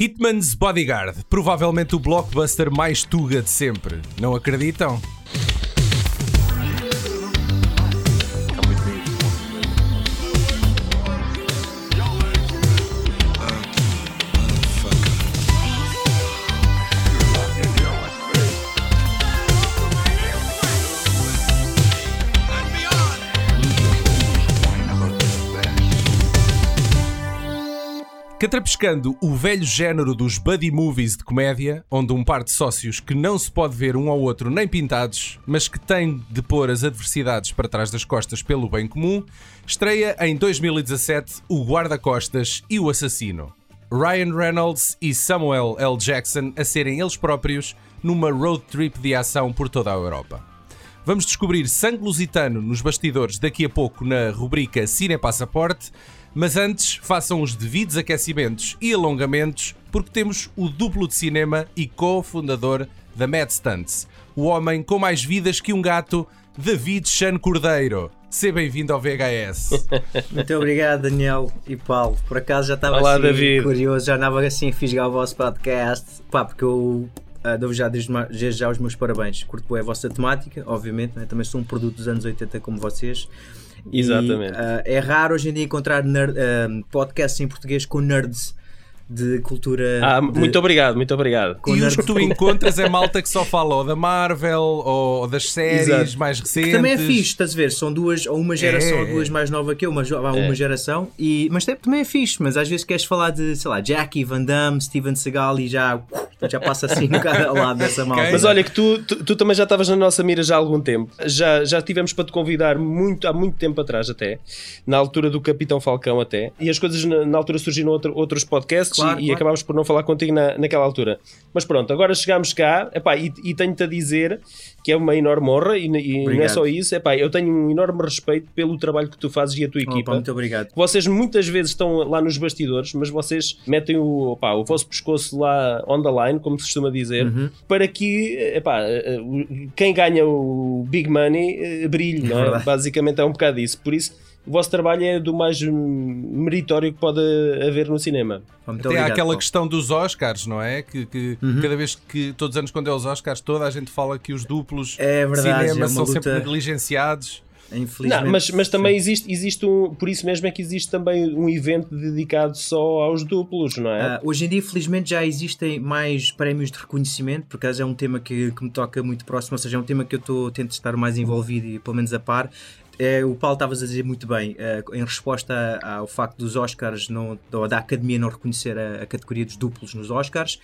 Hitman's Bodyguard, provavelmente o blockbuster mais tuga de sempre. Não acreditam? Catrapiscando o velho género dos buddy movies de comédia, onde um par de sócios que não se pode ver um ao outro nem pintados, mas que tem de pôr as adversidades para trás das costas pelo bem comum, estreia em 2017 o Guarda-Costas e o Assassino. Ryan Reynolds e Samuel L. Jackson a serem eles próprios numa road trip de ação por toda a Europa. Vamos descobrir sangue lusitano nos bastidores daqui a pouco na rubrica Cine Passaporte, mas antes façam os devidos aquecimentos e alongamentos, porque temos o duplo de cinema e co-fundador da Mad Stunts, o homem com mais vidas que um gato, David Chan Cordeiro. Seja bem-vindo ao VHS. Muito obrigado, Daniel e Paulo. Por acaso já estava Olá, assim David. curioso, já andava assim a fisgar o vosso podcast. Pá, porque eu ah, dou já desde já os meus parabéns. Curto bem a vossa temática, obviamente, né? também sou um produto dos anos 80 como vocês. E, Exatamente. ah, é raro hoje em dia encontrar nerd, ah, podcasts em português com nerds de cultura. Ah, de- muito obrigado, muito obrigado. com e os que tu encontras é malta que só fala ou da Marvel ou das séries Exato. mais recentes. Que também é fixe, estás a ver? São duas, ou uma geração É, ou duas mais nova que eu, uma, uma É. geração, e, mas também é fixe. Mas às vezes queres falar de, sei lá, Jackie, Van Damme, Steven Seagal e já, já passa assim ao lado dessa malta. Mas olha que tu, tu, tu também já estavas na nossa mira já há algum tempo. Já, já tivemos para te convidar muito, há muito tempo atrás até, na altura do Capitão Falcão até, e as coisas na, na altura surgiram outro- outros podcasts Claro, e, claro. acabámos por não falar contigo na, naquela altura. Mas pronto, agora chegámos cá epá, e, e tenho-te a dizer que é uma enorme honra e, e não é só isso, epá, eu tenho um enorme respeito pelo trabalho que tu fazes e a tua Opa, equipa. muito obrigado. Vocês muitas vezes estão lá nos bastidores, mas vocês metem o, opá, o vosso pescoço lá on the line, como se costuma dizer, Uhum. para que epá, eh, o- quem ganha o big money eh, brilhe, não é? verdade. Basicamente é um bocado isso. Por isso, o vosso trabalho é do mais meritório que pode haver no cinema. Muito Até há aquela Paulo. questão dos Oscars, não é? Que, que Uhum. cada vez que, todos os anos, quando é os Oscars, toda a gente fala que os duplos É de verdade, cinema é são luta- sempre negligenciados. Infelizmente. Não, mas, mas também existe, existe um, por isso mesmo é que existe também um evento dedicado só aos duplos, não é? Ah, hoje em dia, felizmente, já existem mais prémios de reconhecimento, por acaso é um tema que, que me toca muito próximo, ou seja, é um tema que eu estou tento estar mais envolvido e pelo menos a par. É, o Paulo estavas a dizer muito bem, ah, em resposta ao facto dos Oscars, não, ou da Academia não reconhecer a, a categoria dos duplos nos Oscars.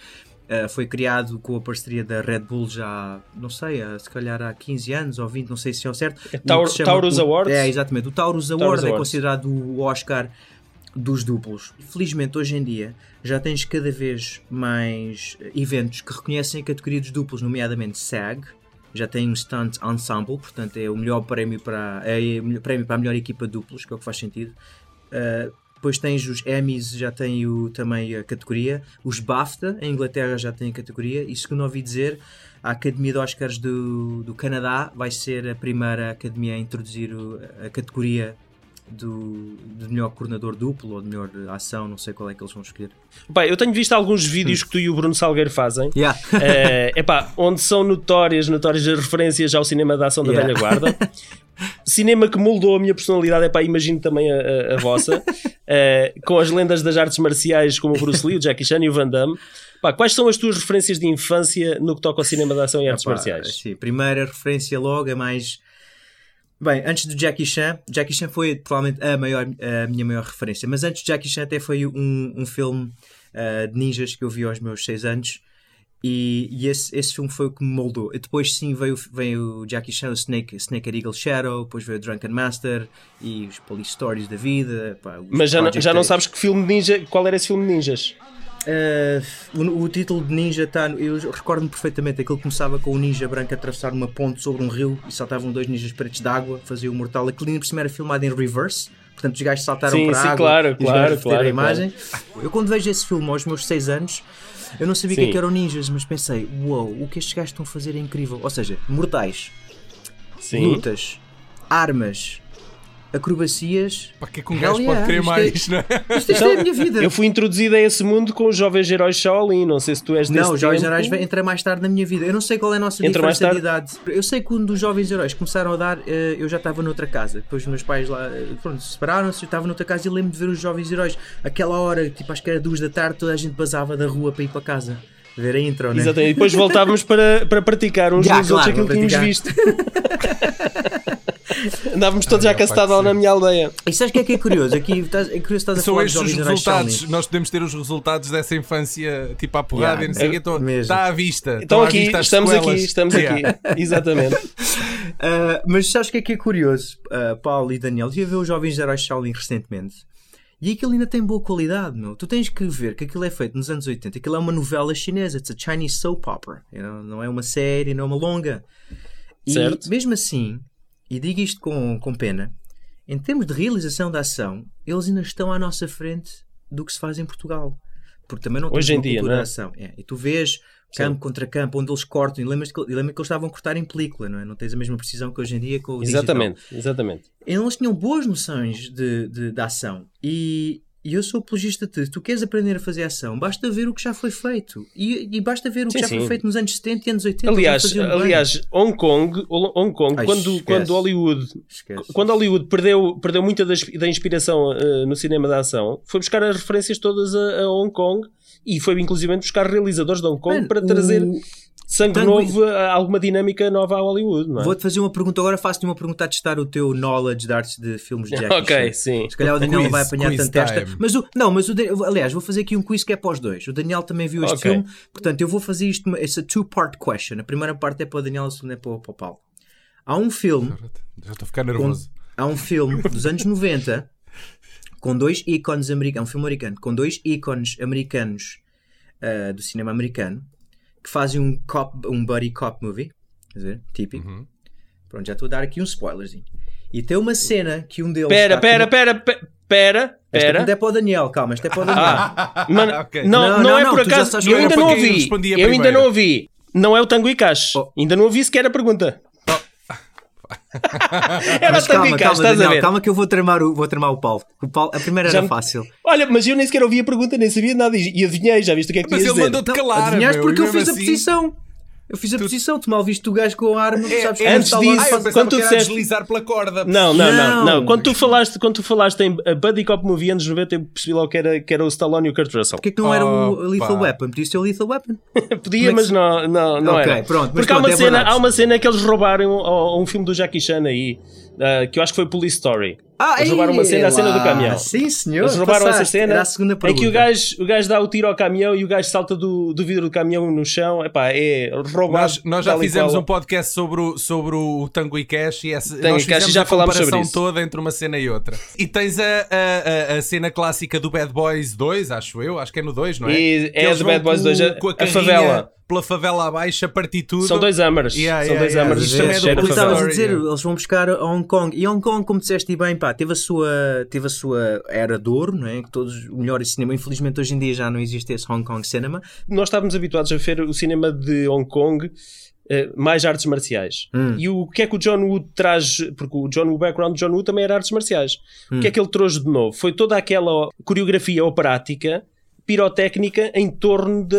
ah, foi criado com a parceria da Red Bull já, não sei, ah, se calhar há 15 anos ou 20, não sei se é o certo. É Taur- chama- Taurus o- Awards? É, exatamente. O Taurus Award Taurus é Awards. considerado o Oscar dos duplos. Felizmente, hoje em dia, já tens cada vez mais eventos que reconhecem a categoria dos duplos, nomeadamente SAG. Já tem um Stunt Ensemble, portanto é o melhor prémio para, é o prémio para a melhor equipa duplos, que é o que faz sentido. Uh, depois tens os Emmys, já tem o, também a categoria. Os BAFTA, em Inglaterra, já tem a categoria. E segundo ouvi dizer, a Academia de Oscars do, do Canadá vai ser a primeira academia a introduzir a categoria do, de melhor coordenador duplo ou de melhor ação, não sei qual é que eles vão escolher. Bem, eu tenho visto alguns vídeos que tu e o Bruno Salgueiro fazem. Yeah. É epá, onde são notórias, notórias as referências ao cinema da ação da Yeah. velha guarda. cinema que moldou a minha personalidade, epá, imagino também a, a- a vossa, Eh, com as lendas das artes marciais como o Bruce Lee, o Jackie Chan e o Van Damme. Pá, quais são as tuas referências de infância no que toca ao cinema da ação e artes Epá, marciais? Sim, primeira referência logo é mais. Bem, antes do Jackie Chan, Jackie Chan foi provavelmente a, maior, a minha maior referência, mas antes de Jackie Chan até foi um, um filme ah, de ninjas que eu vi aos meus 6 anos e, e esse, esse filme foi o que me moldou. E depois sim veio, veio o Jackie Chan, o Snake, Snake and Eagle Shadow, depois veio o Drunken Master e os Police Stories da vida. pá, Mas já, não- já não sabes que filme ninja, qual era esse filme de ninjas? Uh, o, o título de ninja está. Eu recordo-me perfeitamente. Aquilo começava com o ninja branco a atravessar uma ponte sobre um rio e saltavam dois ninjas pretos de água, fazia o mortal. Aquilo ainda por cima era filmado em reverse. Portanto, os gajos saltaram Sim, para sim, a água claro, e os claro, claro, a imagem. Eu quando vejo esse filme aos meus 6 anos, eu não sabia o que, é eram ninjas, mas pensei, uau, o que estes gajos estão a fazer é incrível. Ou seja, mortais, Sim. lutas, armas, acrobacias. Para que é que um gajo yeah, pode querer isto é- mais, não é? Isto, isto é a minha vida. Eu fui introduzido a esse mundo com os jovens heróis Shaolin. Não sei se tu és desse Não, os jovens heróis entra mais tarde na minha vida. Eu não sei qual é a nossa Entra mais diferença de idade. Eu sei que quando os jovens heróis começaram a dar, eh, eu já estava noutra casa. Depois os meus pais lá, eh, pronto, separaram-se, eu estava noutra casa e lembro de ver os jovens heróis. Aquela hora, tipo, acho que era duas da tarde, toda a gente basava da rua para ir para casa. Ver a intro, né? Exatamente. E depois voltávamos para, para praticar uns Já, nos outros claro, aquilo que tínhamos visto. Andávamos todos Ah, pode lá ser. na minha aldeia. E sabes o que é que é curioso? Aqui estás, é curioso estás a São estes os resultados. Nós podemos ter os resultados dessa infância, tipo à porrada Yeah, e não sei o é mesmo. Está à vista. Então aqui, vista estamos aqui, estamos Yeah. aqui. Exatamente. Uh, mas sabes o que é que é curioso, uh, Paulo e Daniel? Estive a ver os Jovens Heróis Shaolin recentemente e aquilo ainda tem boa qualidade, meu. Tu tens que ver que aquilo é feito nos anos 80. Aquilo é uma novela chinesa, it's a Chinese soap opera. you know, Não é uma série, não é uma longa. E Certo. mesmo assim, e digo isto com, com pena, em termos de realização da ação, eles ainda estão à nossa frente do que se faz em Portugal. Porque também não Hoje temos em dia, não é? ação. É, E tu vês campo contra campo, onde eles cortam, e lembras que, lembra que eles estavam a cortar em película, não é? Não tens a mesma precisão que hoje em dia com o digital. Exatamente, exatamente. Eles tinham boas noções de, de, de ação e, e eu sou apologista de tu queres aprender a fazer ação, basta ver o que já foi feito e, e basta ver o Sim, que já sim. foi feito nos anos 70 e anos 80. Aliás, aliás Hong Kong, Hong Kong Ai, quando, esquece. quando Hollywood Esquece. quando Hollywood perdeu, perdeu muita das- da inspiração eh, no cinema da ação, foi buscar as referências todas a, a Hong Kong e foi inclusive buscar realizadores de Hong Kong Mano, para trazer o- sangue Tango- novo, a- alguma dinâmica nova a Hollywood, não é? Vou-te fazer uma pergunta agora, faço-te uma pergunta a testar o teu knowledge de artes de filmes de Jackie ok, sim. Se calhar o Daniel não vai Quiz, apanhar quiz tanto esta. Mas o, não, mas o, aliás, vou fazer aqui um quiz que é para os dois. O Daniel também viu este Ok. filme, portanto eu vou fazer isto. It's a two-part question. A primeira parte é para o Daniel, a segunda é para o, para o Paulo. Há um filme Já estou a ficar nervoso. há um filme dos anos 90 com dois ícones americanos, é um filme americano, com dois ícones americanos ah, do cinema americano que fazem um cop, um buddy cop movie, quer dizer, típico. Uhum. Pronto, já estou a dar aqui um spoilerzinho. E tem uma cena que um deles. Pera, pera, com- pera, pe- pera, Esta pera. pergunta é para o Daniel, calma, esta é para o Daniel. Ah, mano, Ok. não, Não, não, não, é por acaso. Eu que ainda não ouvi. respondia Eu ainda não ouvi. Não é o Tango e Cash. Oh. Ainda não ouvi sequer a pergunta. Era Mas calma, calma, estás a Daniel, ver? calma que eu vou tramar o, vou tramar o Paulo. O Paulo. A primeira Já era me- fácil. Olha, mas eu nem sequer ouvi a pergunta, nem sabia nada e e adivinhei, já viste o que é que tu Mas ele mandou-te calar. adivinhaste meu, porque eu fiz mesmo a assim- posição. Eu fiz a posição, tu mal viste o gajo com a arma, É, sabes é, que antes disso- Ah, eu quando tu disseste- deslizar pela corda. Não, não, não, Não. não. Quando tu falaste, quando tu falaste em a Buddy Cop Movie anos 90, eu percebi logo que era, que era o Stallone e o Kurt Russell. Porquê que não era o. Lethal Weapon? Podia ser o Lethal Weapon. Podia, é mas não, não, não Ok, era. pronto, mas Porque há, pronto, uma é cena, verdade. há uma cena que eles roubaram a, um filme do Jackie Chan aí, ah, que eu acho que foi Police Story. Ah, Eles roubaram uma cena, a cena do caminhão. Sim, senhor. Eles roubaram essa passaste. cena. Era a segunda É pergunta. que o gajo, o gajo dá o tiro ao caminhão e o gajo salta do, do vidro do caminhão no chão. Epá, é roubado. Nós, nós já fizemos qual. um podcast sobre o, sobre o Tango e Cash e essa, Tango nós e Cash, fizemos já a comparação sobre isso. toda entre uma cena e outra. E tens a, a, a, a cena clássica do Bad Boys 2, acho eu, acho que é no 2, não é? E é do Bad Boys com- 2, a- com a carrinha favela. Pela favela abaixo a partir tudo. São dois Hammers. Yeah, São yeah, dois yeah. Isto também é do de Tu estavas a dizer, yeah. eles vão buscar a Hong Kong. E Hong Kong, como disseste bem, pá, teve a sua, teve a sua era de ouro, não é? Que todos, o melhor cinema. Infelizmente, hoje em dia já não existe esse Hong Kong cinema. Nós estávamos habituados a ver o cinema de Hong Kong eh, mais artes marciais. Hum. E o que é que o John Woo traz? Porque o, John, o background de John Woo também era artes marciais. Hum. O que é que ele trouxe de novo? Foi toda aquela coreografia operática pirotécnica em torno de,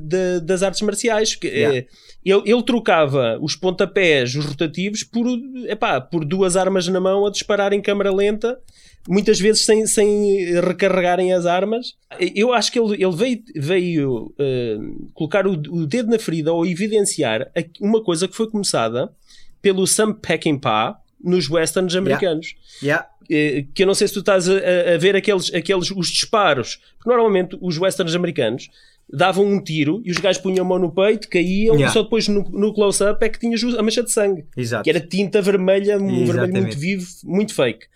de- das artes marciais. Que, Yeah. eh, ele, ele trocava os pontapés, os rotativos, por, epá, por duas armas na mão a disparar em câmara lenta, muitas vezes sem, sem recarregarem as armas. Eu acho que ele, ele veio, veio eh, colocar o, o dedo na ferida ou evidenciar uma coisa que foi começada pelo Sam Peckinpah nos westerns americanos Yeah. eh, que eu não sei se tu estás a, a- ver aqueles, aqueles os disparos, porque normalmente os westerns americanos davam um tiro e os gajos punham a mão no peito, caíam, Yeah. e só depois no, no close-up é que tinhas a mancha de sangue, Exato. que era tinta vermelha, um vermelho Exatamente. muito vivo, muito fake.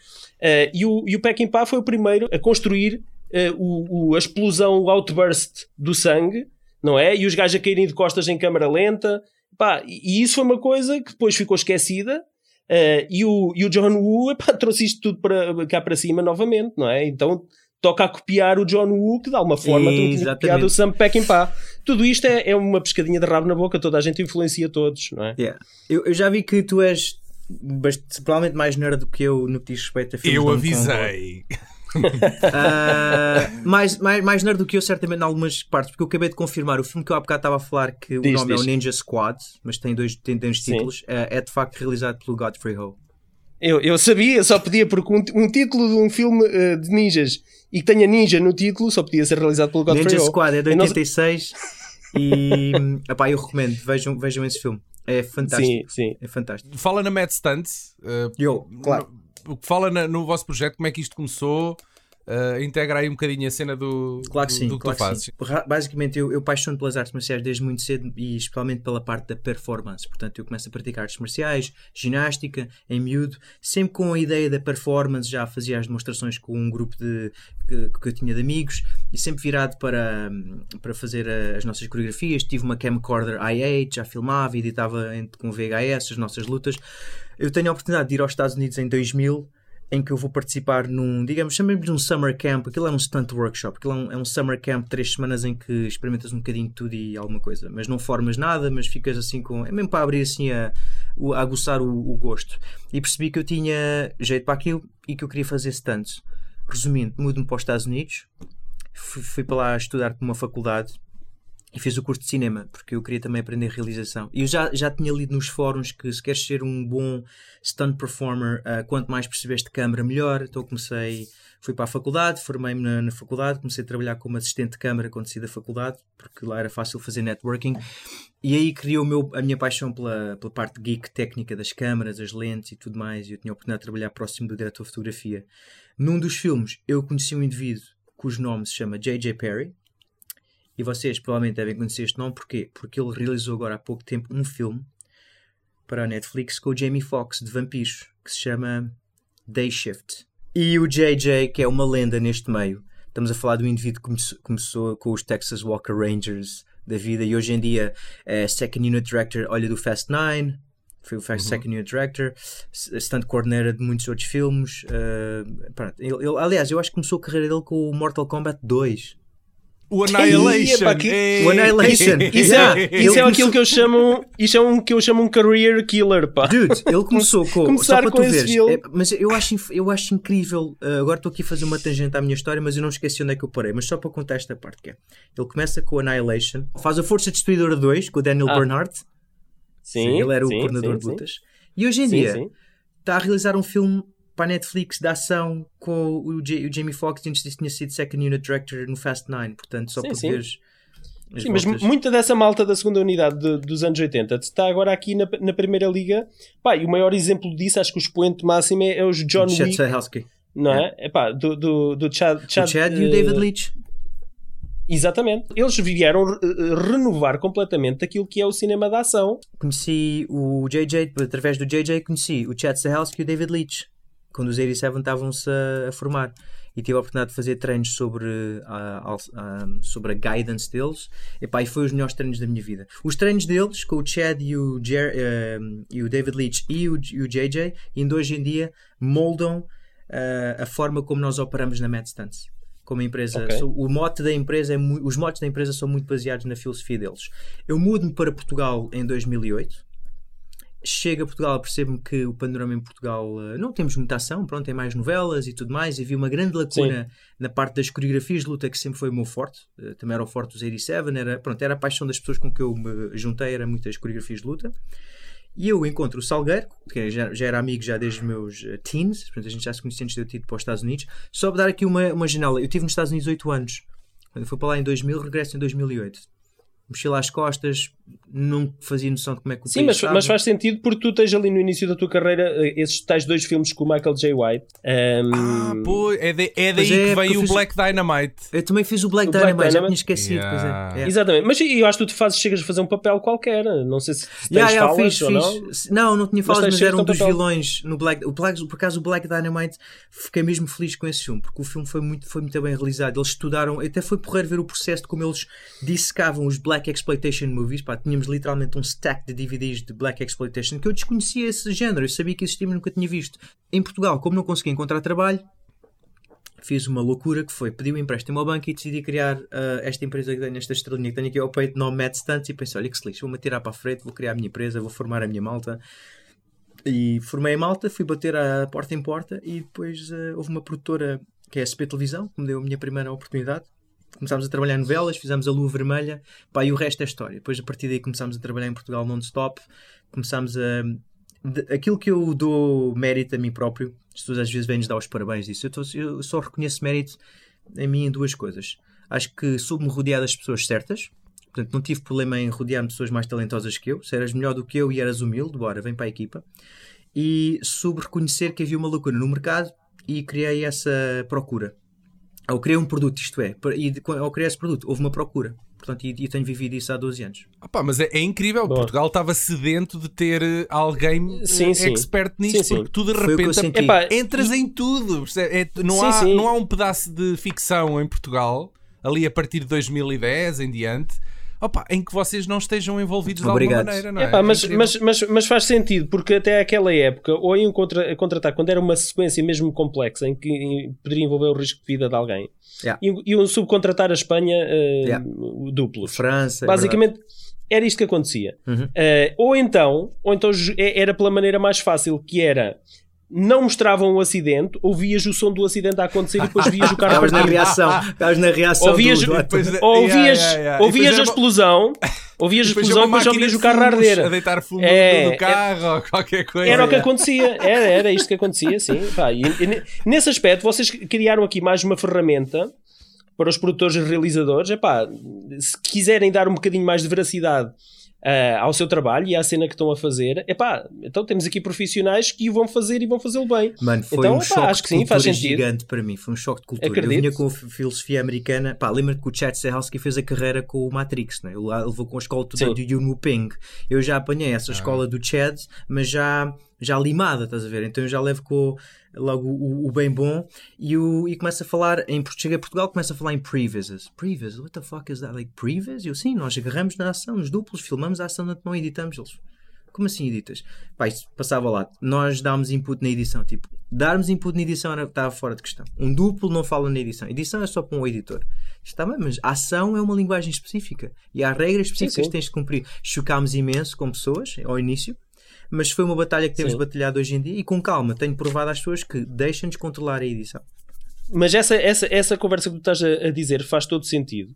Eh, e o, e o Peckinpah foi o primeiro a construir eh, o, o- a explosão, o outburst do sangue, não é? E os gajos a caírem de costas em câmara lenta. Pá, e isso foi uma coisa que depois ficou esquecida. Eh, e, o, e o John Woo epá, trouxe isto tudo para, cá para cima novamente, não é? Então toca a copiar o John Woo, que de alguma forma tinha copiado o Sam Peckinpah. Tudo isto é, é uma pescadinha de rabo na boca, toda a gente influencia todos, não é? Yeah. Eu, eu já vi que tu és bast- provavelmente mais nerd do que eu no que diz respeito a filmes Eu avisei. Ah, mais, mais, mais nerd do que eu, certamente, em algumas partes, porque eu acabei de confirmar o filme que eu há bocado estava a falar, que Diz, o nome diz. é o Ninja Squad, mas tem dois, tem, tem títulos, ah, é de facto realizado pelo Godfrey Ho. Eu, eu sabia, só podia, porque um, um título de um filme eh, de ninjas e que tenha ninja no título só podia ser realizado pelo Godfrey Ninja Ho. Squad é de Eu não- 86 e epá, eu recomendo, vejam, vejam esse filme. É fantástico. Sim, sim. É fantástico. Fala na Mad Stunts. uh, Eu, claro. No- o que fala na- no vosso projeto, como é que isto começou? Uh, integra aí um bocadinho a cena do, Claro que do, sim, do que claro tu fazes. sim. Basicamente, eu, eu paixono pelas artes marciais desde muito cedo e especialmente pela parte da performance. Portanto, eu começo a praticar artes marciais, ginástica, em miúdo, sempre com a ideia da performance. Já fazia as demonstrações com um grupo de, que, que eu tinha de amigos e sempre virado para, para fazer as nossas coreografias. Tive uma camcorder i8, já filmava e editava com VHS as nossas lutas. Eu tenho a oportunidade de ir aos Estados Unidos em 2000 em que eu vou participar num, digamos, chamemos de um summer camp, aquilo é um stunt workshop, aquilo é um, é um summer camp de três semanas em que experimentas um bocadinho de tudo e alguma coisa, mas não formas nada, mas ficas assim com, é mesmo para abrir assim a, a aguçar o, o gosto. E percebi que eu tinha jeito para aquilo e que eu queria fazer stunts. Resumindo, mudo-me para os Estados Unidos, fui, fui para lá estudar para uma faculdade e fiz o curso de cinema, porque eu queria também aprender realização. E eu já, já tinha lido nos fóruns que se queres ser um bom stunt performer, ah, quanto mais percebes de câmara, melhor. Então comecei, fui para a faculdade, formei-me na, na faculdade, comecei a trabalhar como assistente de câmara quando saí da faculdade, porque lá era fácil fazer networking. E aí criou meu, a minha paixão pela, pela parte geek técnica das câmaras, as lentes e tudo mais. E eu tinha a oportunidade de trabalhar próximo do diretor de fotografia. Num dos filmes, eu conheci um indivíduo cujo nome se chama J.J. Perry. E vocês provavelmente devem conhecer este nome, porquê? Porque ele realizou agora há pouco tempo um filme para a Netflix com o Jamie Foxx de vampiros, que se chama Day Shift. E o JJ, que é uma lenda neste meio, estamos a falar de um indivíduo que começou, com os Texas Walker Rangers da vida e hoje em dia é Second Unit Director, olha, do Fast Nine, foi o Fast Second Unit Director, stunt coordinator de muitos outros filmes. uh, ele, ele- aliás, eu acho que começou a carreira dele com o Mortal Kombat 2. O Annihilation. Epá, que- Ei. O Annihilation. Isso Yeah. é, isso é começou- aquilo que eu chamo. Isso é um que eu chamo um career killer, pá. Dude, ele começou com. Começar só para com tu veres. filme. é, mas eu acho, eu acho incrível. uh, agora estou aqui a fazer uma tangente à minha história, mas eu não esqueci onde é que eu parei. Mas só para contar esta parte que é. Ele começa com o Annihilation, faz a Força Destruidora 2 com o Daniel Ah. Bernhardt. Sim, ele era o sim, coordenador sim, de sim. lutas. E hoje em Sim, dia sim. está a realizar um filme para a Netflix de ação com o, J- o Jamie Foxx, antes disso tinha sido Second Unit Director no Fast Nine. Portanto, só Sim, para sim. veres. Sim, mas voltas. muita dessa malta da segunda unidade de- dos anos 80 está agora aqui na, na Primeira Liga. Pá, e o maior exemplo disso, acho que o expoente máximo é, é os John Chad Wick, Stahelski. não é? Epá, do, do, do Chad, O Chad, Chad e o eh, David Leitch. Exatamente. Eles vieram eh, renovar completamente aquilo que é o cinema de ação. conheci o JJ, através do JJ conheci o Chad Stahelski e o David Leitch, quando os 87 estavam-se a, a formar. E tive a oportunidade de fazer treinos sobre a, a- sobre a guidance deles. Epá, e foi os melhores treinos da minha vida. Os treinos deles, com o Chad e o, Jer, eh, e o David Leitch e o, e o JJ, ainda hoje em dia moldam eh, a forma como nós operamos na Mad Stunts. Como empresa, Ok. so- o mote da empresa é os motes da empresa são muito baseados na filosofia deles. Eu mudo-me para Portugal em 2008. Chego a Portugal, percebo-me que o panorama em Portugal eh, não temos muita ação, pronto, tem mais novelas e tudo mais. E vi uma grande lacuna na parte das coreografias de luta, que sempre foi o meu forte. Eh, Também era o forte dos 87, era, pronto, era a paixão das pessoas com que eu me juntei, era muitas coreografias de luta. E eu encontro o Salgueiro, que já, já era amigo já desde os meus eh, teens, portanto a gente já se conhecia antes de eu ter ido para os Estados Unidos. Só para dar aqui uma, uma janela, eu estive nos Estados Unidos 8 anos. Quando fui para lá em 2000, regresso em 2008. Mochila às costas, não fazia noção de como é que o Sim, mas, mas faz sentido porque tu tens ali no início da tua carreira eh, esses tais dois filmes com o Michael J. White. Ehm, Ah, pô, é, de- é daí é, que eu o fiz- Black Dynamite. Eu também fiz o Black O Black Dynamite, já Dynamite? tinha esquecido. Yeah. Pois é. É. Exatamente, mas eu acho que tu fazes, chegas a fazer um papel qualquer. Não sei se tens Yeah, yeah, falas fiz, ou fiz. não. Não, não tinha falas, mas cheiro era um um dos papel. vilões no Black. O Black por acaso, o Black Dynamite, fiquei mesmo feliz com esse filme, porque o filme foi muito, foi muito bem realizado. Eles estudaram, até foi porreiro ver o processo de como eles dissecavam os Black Exploitation movies. Pá, tínhamos literalmente um stack de DVDs de Black Exploitation que eu desconhecia esse género, eu sabia que existia, mas nunca tinha visto. Em Portugal, como não conseguia encontrar trabalho, fiz uma loucura que foi pedir um empréstimo ao banco e decidi criar ah, esta empresa que tenho, esta estrelinha que tenho aqui ao peito, nome Mad Stunts, e pensei, olha que se lixe, vou-me atirar para a frente, vou criar a minha empresa, vou formar a minha malta. E formei em Malta, fui bater a porta em porta e depois uh, houve uma produtora que é a SP Televisão, que me deu a minha primeira oportunidade. Começámos a trabalhar novelas, fizemos a Lua Vermelha, pá, e o resto é história. Depois, a partir daí, começámos a trabalhar em Portugal non-stop, começámos a. De, aquilo que eu dou mérito a mim próprio, as pessoas às vezes vêm-nos dar os parabéns disso, eu, tô, eu só reconheço mérito em mim em duas coisas. Acho que soube-me rodear das pessoas certas, portanto não tive problema em rodear-me de pessoas mais talentosas que eu. Se eras melhor do que eu e eras humilde, bora, vem para a equipa. E soube reconhecer que havia uma lacuna no mercado e criei essa procura. Ou criei um produto, isto é, e ao criar esse produto houve uma procura. Portanto, e, e tenho vivido isso há 12 anos. Opa, mas é, é incrível, Boa. Portugal estava sedento de ter eh, alguém sim, sim. expert nisto, sim, porque tu de repente Epá, entras em tudo. É, não, há, não há um pedaço de ficção em Portugal, ali a partir de 2010 em diante, opa, em que vocês não estejam envolvidos Obrigado. de alguma maneira, não é? Epá, mas, é mas, mas, mas, faz sentido, porque até aquela época, ou iam contra, contratar, quando era uma sequência mesmo complexa, em que poderia envolver o risco de vida de alguém, yeah. iam, subcontratar a Espanha uh, yeah. duplos. França. É Basicamente. É era isto que acontecia. Uhum. Uh, ou então, ou então era pela maneira mais fácil, que era não mostravam o acidente, ouvias o som do acidente a acontecer e depois vias o carro Estavas na reação, estavas na reação ouvias, do... ouvias, yeah, yeah, yeah. ouvias a explosão, ouvias a explosão e depois ouvias o carro a arder. A deitar fumo é, do carro é, ou qualquer coisa. Era o que acontecia, era, era isto que acontecia, sim. Pá, e, e, nesse aspecto, vocês criaram aqui mais uma ferramenta para os produtores e realizadores. Epá, se quiserem dar um bocadinho mais de veracidade uh, ao seu trabalho e à cena que estão a fazer, epá, então temos aqui profissionais que o vão fazer e vão fazê-lo bem. Mano, foi então, um epá, choque acho que sim, faz sentido. gigante para mim, foi um choque de cultura. Acredito. Eu vinha com a filosofia americana, pá, lembra-te que o Chad Stahelski fez a carreira com o Matrix, né? ele levou com a escola toda do Yun Ping. Eu já apanhei essa ah. escola do Chad, mas já já limada, estás a ver? Então eu já levo com logo o, o, bem bom e, o, e começa a falar em chega a Portugal começa a falar em previses previses what the fuck is that? Like previs eu sim nós agarramos na ação nos duplos filmamos a ação não editamos. Eles como assim editas? Pá, isso passava lá. Nós dámos input na edição tipo darmos input na edição era, estava fora de questão. Um duplo não fala na edição. Edição é só para um editor. Está bem mas a ação é uma linguagem específica. E há regras específicas sim, sim. que tens de cumprir. Chocámos imenso com pessoas ao início mas foi uma batalha que temos Sim. batalhado hoje em dia e com calma tenho provado às pessoas que deixam-nos controlar a edição. Mas essa, essa, essa conversa que tu estás a, a dizer faz todo sentido.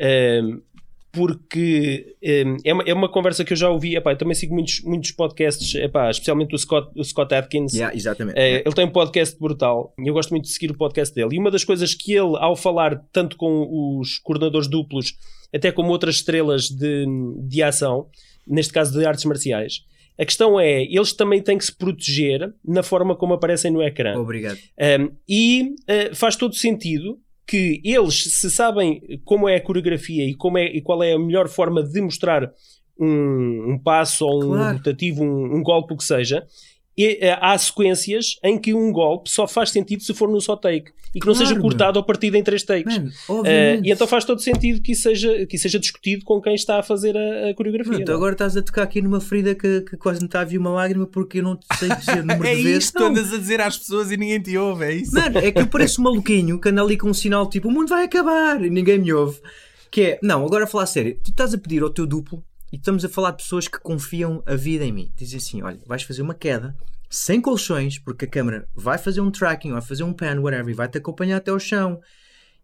Um, porque um, é, uma, é uma conversa que eu já ouvi. Epá, eu também sigo muitos, muitos podcasts, epá, especialmente o Scott, o Scott Atkins. Yeah, exatamente. Uh, ele tem um podcast brutal e eu gosto muito de seguir o podcast dele. E uma das coisas que ele, ao falar tanto com os coordenadores duplos, até como outras estrelas de, de ação, neste caso de artes marciais, a questão é, eles também têm que se proteger na forma como aparecem no ecrã. Obrigado. Um, e uh, faz todo sentido que eles, se sabem como é a coreografia e, como é, e qual é a melhor forma de mostrar um, um passo ou um claro. rotativo, um, um golpe, o que seja, e, uh, há sequências em que um golpe só faz sentido se for num só take e que claro, não seja cortado ou partido em três takes. Man, uh, e então faz todo sentido que isso seja, que isso seja discutido com quem está a fazer a, a coreografia. Pronto, agora estás a tocar aqui numa ferida que, que quase me está a vir uma lágrima porque eu não sei dizer o número é de vezes. É isto que andas a dizer às pessoas e ninguém te ouve, é isso? Mano, é que eu pareço um maluquinho que anda ali com um sinal tipo o mundo vai acabar e ninguém me ouve. Que é, não, agora a falar a sério, tu estás a pedir ao teu duplo e estamos a falar de pessoas que confiam a vida em mim. Dizem assim: olha, vais fazer uma queda sem colchões, porque a câmera vai fazer um tracking, vai fazer um pan, whatever, e vai-te acompanhar até ao chão.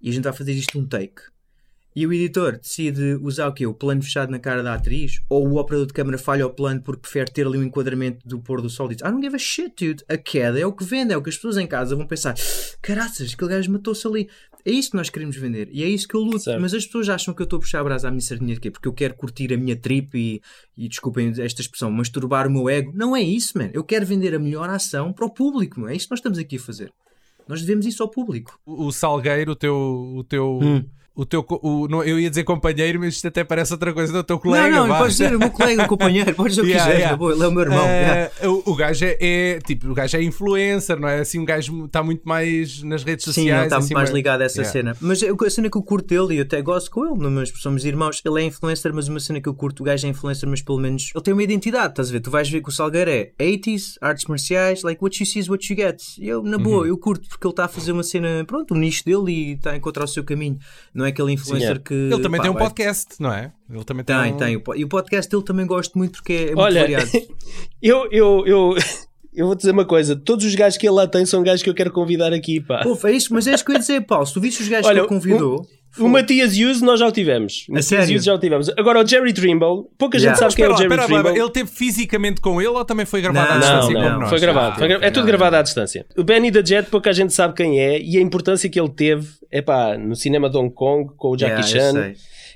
E a gente vai fazer isto um take. E o editor decide usar o quê? O plano fechado na cara da atriz? Ou o operador de câmera falha o plano porque prefere ter ali um enquadramento do pôr do sol e diz I don't give a shit, dude. A queda é o que vende, é o que as pessoas em casa vão pensar caraças, aquele gajo matou-se ali. É isso que nós queremos vender e é isso que eu luto. Certo. Mas as pessoas acham que eu estou a puxar a brasa à minha sardinha de quê? Porque eu quero curtir a minha trip e, e desculpem esta expressão, masturbar o meu ego. Não é isso, man. Eu quero vender a melhor ação para o público, man. É isso que nós estamos aqui a fazer. Nós devemos isso ao público. O, o Salgueiro, o teu. O teu... Hum o teu. O, não, eu ia dizer companheiro, mas isto até parece outra coisa do teu colega. Não, não, pode ser o meu colega, o companheiro, pode dizer o que yeah, quiser, yeah. ele é o meu irmão. Uh, yeah. o, o gajo é, é, tipo, o gajo é influencer, não é? Assim, um gajo está muito mais nas redes sociais. Sim, está muito mais ligado a essa yeah. cena. Mas a cena que eu curto dele, e eu até gosto com ele, mas somos irmãos, ele é influencer, mas uma cena que eu curto, o gajo é influencer, mas pelo menos ele tem uma identidade, estás a ver? Tu vais ver que o Salgueiro é 80s, artes marciais, like what you see is what you get. Eu, na boa, uhum. eu curto porque ele está a fazer uma cena, pronto, o nicho dele e está a encontrar o seu caminho. Não Não é aquele influencer Sim, é. que. Ele também pá, tem um vai- podcast, não é? Ele também tem, Tem, um... tem. E o podcast dele também gosto muito porque é, é muito Olha, variado. eu, eu, eu, eu vou dizer uma coisa: todos os gajos que ele lá tem são gajos que eu quero convidar aqui, pá. Pô, é isso, mas é isso que eu ia dizer, Paulo. Se tu viste os gajos Olha, que ele convidou. O Matias Hughes nós já o tivemos. Matias sério? Já o tivemos. Agora o Jerry Trimble, pouca Yeah. gente sabe quem é o Jerry espera lá, Trimble. ele teve fisicamente com ele ou também foi gravado à Não, distância Não, como não, nós? foi gravado. Ah, Foi gra- ok, é tudo gravado à distância. O Benny the Jet, pouca gente sabe quem é e a importância que ele teve é pá, no cinema de Hong Kong com o Jackie Yeah, eu Chan.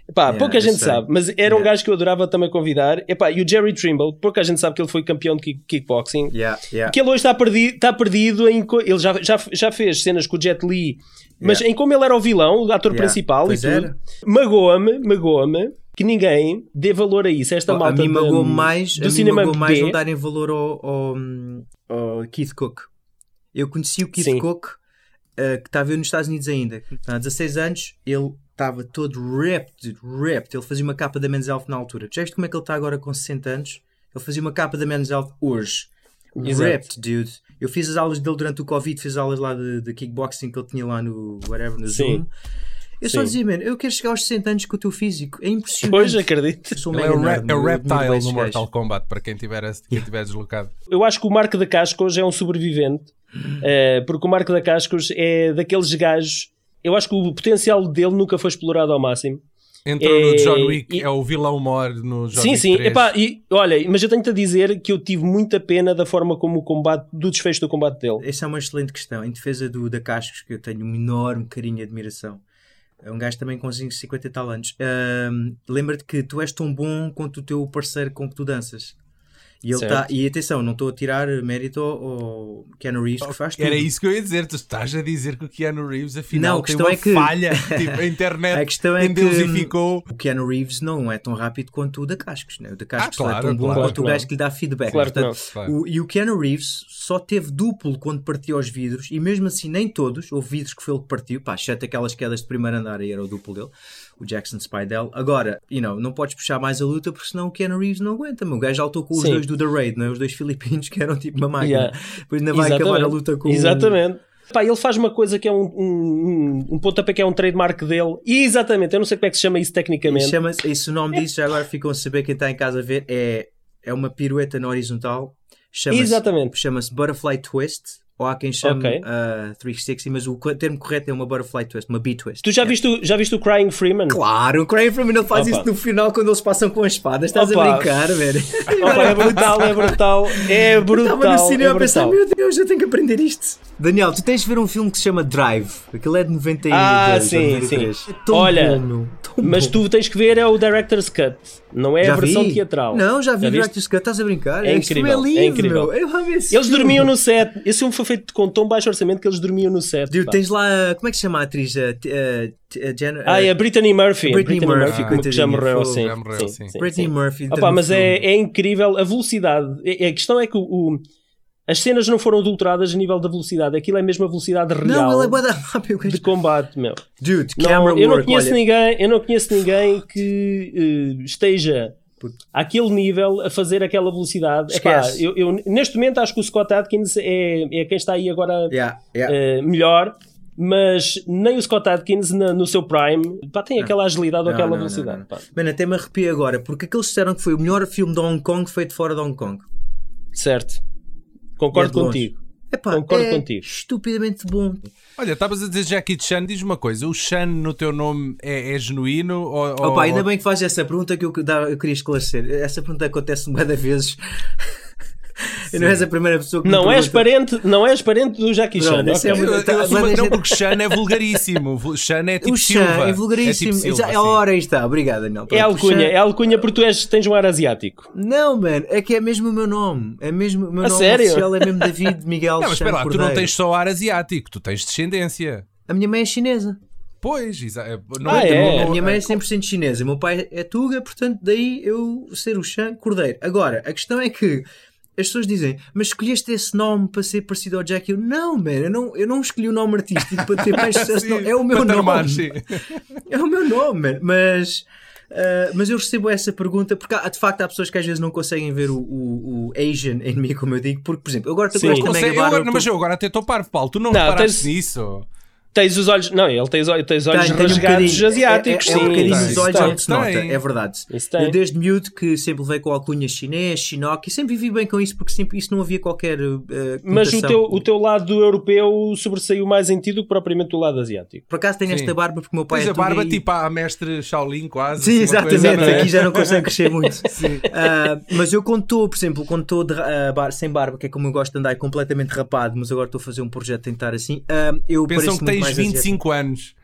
Epá, Yeah, pouca gente sei. sabe, mas era um Yeah. gajo que eu adorava também convidar. Epá, e o Jerry Trimble, pouca gente sabe que ele foi campeão de kick- kickboxing. Yeah. Que ele hoje está perdido, está perdido em. Ele já, já, já fez cenas com o Jet Li, mas em como ele era o vilão, o ator principal pois e tudo. Magoa-me, magoa-me que ninguém dê valor a isso. Esta Oh, a malta mim de- magoou mais, do a mim cinema mais não darem valor ao, ao, ao Keith Cook. Eu conheci o Keith Sim. Cook, eh, que estava nos Estados Unidos ainda. Há 16 anos, ele estava todo ripped, ripped. Ele fazia uma capa da Men's Health na altura. Já viste como é que ele está agora com 60 anos? Ele fazia uma capa da Men's Health hoje. Exato. Ripped, dude. Eu fiz as aulas dele durante o Covid, fiz aulas lá de, de kickboxing que ele tinha lá no whatever, no Sim. Zoom. Eu só Sim. dizia, mano, eu quero chegar aos 60 anos com o teu físico. É impressionante. Pois, acredito. Eu sou é o, nerd, é o. Eu Reptile no Mortal. Kombat, para quem tiver, quem tiver deslocado. Eu acho que o Marco da Cascos é um sobrevivente, eh, porque o Marco da Cascos é daqueles gajos. Eu acho que o potencial dele nunca foi explorado ao máximo. Entrou É, no John Wick, e- é o vilão mor no John sim, Wick sim. 3. Epá, e, olha, mas eu tenho-te a dizer que eu tive muita pena da forma como o combate, do desfecho do combate dele. Essa é uma excelente questão. Em defesa do, da Cascos, que eu tenho um enorme carinho e admiração. É um gajo também com 50 e tal anos. Ahm, Lembra-te que tu és tão bom quanto o teu parceiro com que tu danças. E, ele tá, e atenção, não estou a tirar mérito ao, Keanu Reeves, que faz tudo. Era isso que eu ia dizer. Tu estás a dizer que o Keanu Reeves, afinal, Não, a tem questão uma é que- falha. Tipo, a internet A questão é que endeusificou. o Keanu Reeves não é tão rápido quanto o da Cascos. Né? O da Cascos Ah, claro, é tão bom claro. quanto Claro o que gajo que lhe dá feedback. Claro que Portanto, o- e o Keanu Reeves só teve duplo quando partiu os vidros, e mesmo assim, nem todos. Houve vidros que foi ele que partiu, pá, exceto aquelas quedas de primeiro andar, aí era o duplo dele, o Jackson Spidell. Agora, you know, não podes puxar mais a luta porque senão o Keanu Reeves não aguenta. meu. O gajo já lutou com os Sim. dois do The Raid, não é? os dois filipinos que eram tipo uma máquina. Yeah. Depois ainda vai acabar a luta com o- Exatamente. Pá, ele faz uma coisa que é um, um, um, pontapé que é um trademark dele. E exatamente, eu não sei como é que se chama isso E tecnicamente. chama-se, esse o nome disso, já agora ficam a saber quem está em casa a ver, é, é uma pirueta na horizontal. Chama-se, Exatamente. Chama-se Butterfly Twist, ou há quem chame Ok. uh, 360, mas o termo correto é uma Butterfly Twist, uma B-Twist. Tu já viste, o- já viste o Crying Freeman? Claro, o Craig Freeman ele faz Opa. isso no final quando eles passam com as espadas. Estás Opa. a brincar, velho. Opa, é brutal, é brutal. É brutal. Estava no cinema é a pensar, meu Deus, eu tenho que aprender isto. Daniel, tu tens de ver um filme que se chama Drive. Aquilo é de 92 Ah, sim, 93. sim. É tão Olha, bom, meu. Tão Mas bom. tu tens que ver é o Director's Cut, não é Já a versão vi? teatral. Não, já vi Já? Director's Cut. Estás a brincar? É filme incrível, É lindo, é incrível. meu. Eu amo esse Eles filme. dormiam no set. Esse filme foi feito com tão baixo orçamento que eles dormiam no set. Dude, pá. tens lá, como é que se chama a atriz? A, a, a Jen- Ah, é a Brittany Murphy. Brittany Brittany Murphy, Murphy, que já morreu, sim. Já morreu, sim. Brittany sim. Murphy. Opa, entra no mas é, é incrível a velocidade. É- é- A questão é que o, o- as cenas não foram adulteradas a nível da velocidade. Aquilo é mesmo a velocidade real Não, ele é bué da rápido. de combate, meu. Dude, Não, camera eu não conheço olha. ninguém, eu não conheço ninguém que eh, esteja àquele nível a fazer aquela velocidade. Epá, eu, eu, neste momento acho que o Scott Atkins é, é quem está aí agora Yeah, yeah. eh, melhor. Mas nem o Scott Atkins na- no seu prime pá, tem aquela agilidade ou aquela não, velocidade. não. Mano, até me arrepio agora, porque aqueles disseram que foi o melhor filme de Hong Kong feito fora de Hong Kong. Certo. Concordo É contigo. Epá, Concordo é contigo. estupidamente bom. Olha, estavas a dizer Jackie Chan, diz uma coisa: o Chan no teu nome é, é genuíno? Ou, ou- Opa, ainda bem que fazes essa pergunta que eu, dá- eu queria esclarecer. Essa pergunta acontece uma das vezes. Eu não és a primeira pessoa que me Não és, parente, não és parente do Jackie Chan. Pronto, esse é. Eu- eu- Tá, assumo- mas a não, porque Chan é vulgaríssimo. Chan é tipo O Chan Silva. é vulgaríssimo. É tipo Silva, Já- sim. Ora, aí está. Obrigado, Daniel. É alcunha, Chan- é alcunha porque tu és, tens um ar asiático. Não, mano, é que é mesmo o meu nome. É mesmo o meu A nome sério? oficial é mesmo David Miguel Não, mas espera lá, Chan tu não Cordeiro. tens só ar asiático, tu tens descendência. A minha mãe é chinesa. Pois, é- não Ah, é? A não- minha mãe é 100% chinesa. O meu pai é Tuga, portanto, daí eu ser o Chan Cordeiro. Agora, a questão é que as pessoas dizem, mas escolheste esse nome para ser parecido ao Jack? Eu, não, man, eu não, eu não escolhi o nome artístico para ter mais sucesso. Sim, não. É o meu nome. sim. É o meu nome, man. Mas, ah, mas eu recebo essa pergunta porque há, de facto há pessoas que às vezes não conseguem ver o, o, o Asian em mim, como eu digo, porque, por exemplo, eu agora estou com esta mega eu barba. agora, não, mas eu agora até estou parvo, Paulo. Tu não, Não, reparaste tens- nisso? Tens os olhos. Não, ele tem os olhos, tem os olhos Tem- um rasgados bocadinho. asiáticos. É, é, é um sim, bocadinho nos olhos tem. onde se nota, Tem. é verdade. Eu desde miúdo que sempre levei com a alcunha chinês, chinoque, e sempre vivi bem com isso porque sempre, isso não havia qualquer. Uh, Mas o teu, o teu lado europeu sobressaiu mais em ti do que propriamente o lado asiático. Por acaso tenho Sim. esta barba porque o meu pai Tens é a barba e- tipo a mestre Shaolin quase. Sim, assim, coisa, exatamente. é? Aqui já não consegue crescer muito. Ah, mas eu quando estou, por exemplo, quando estou ah, bar- sem barba, que é como eu gosto de andar completamente rapado, mas agora estou a fazer um projeto de tentar assim, ah, eu Pensam pareço que tens mais asiático. 25 anos.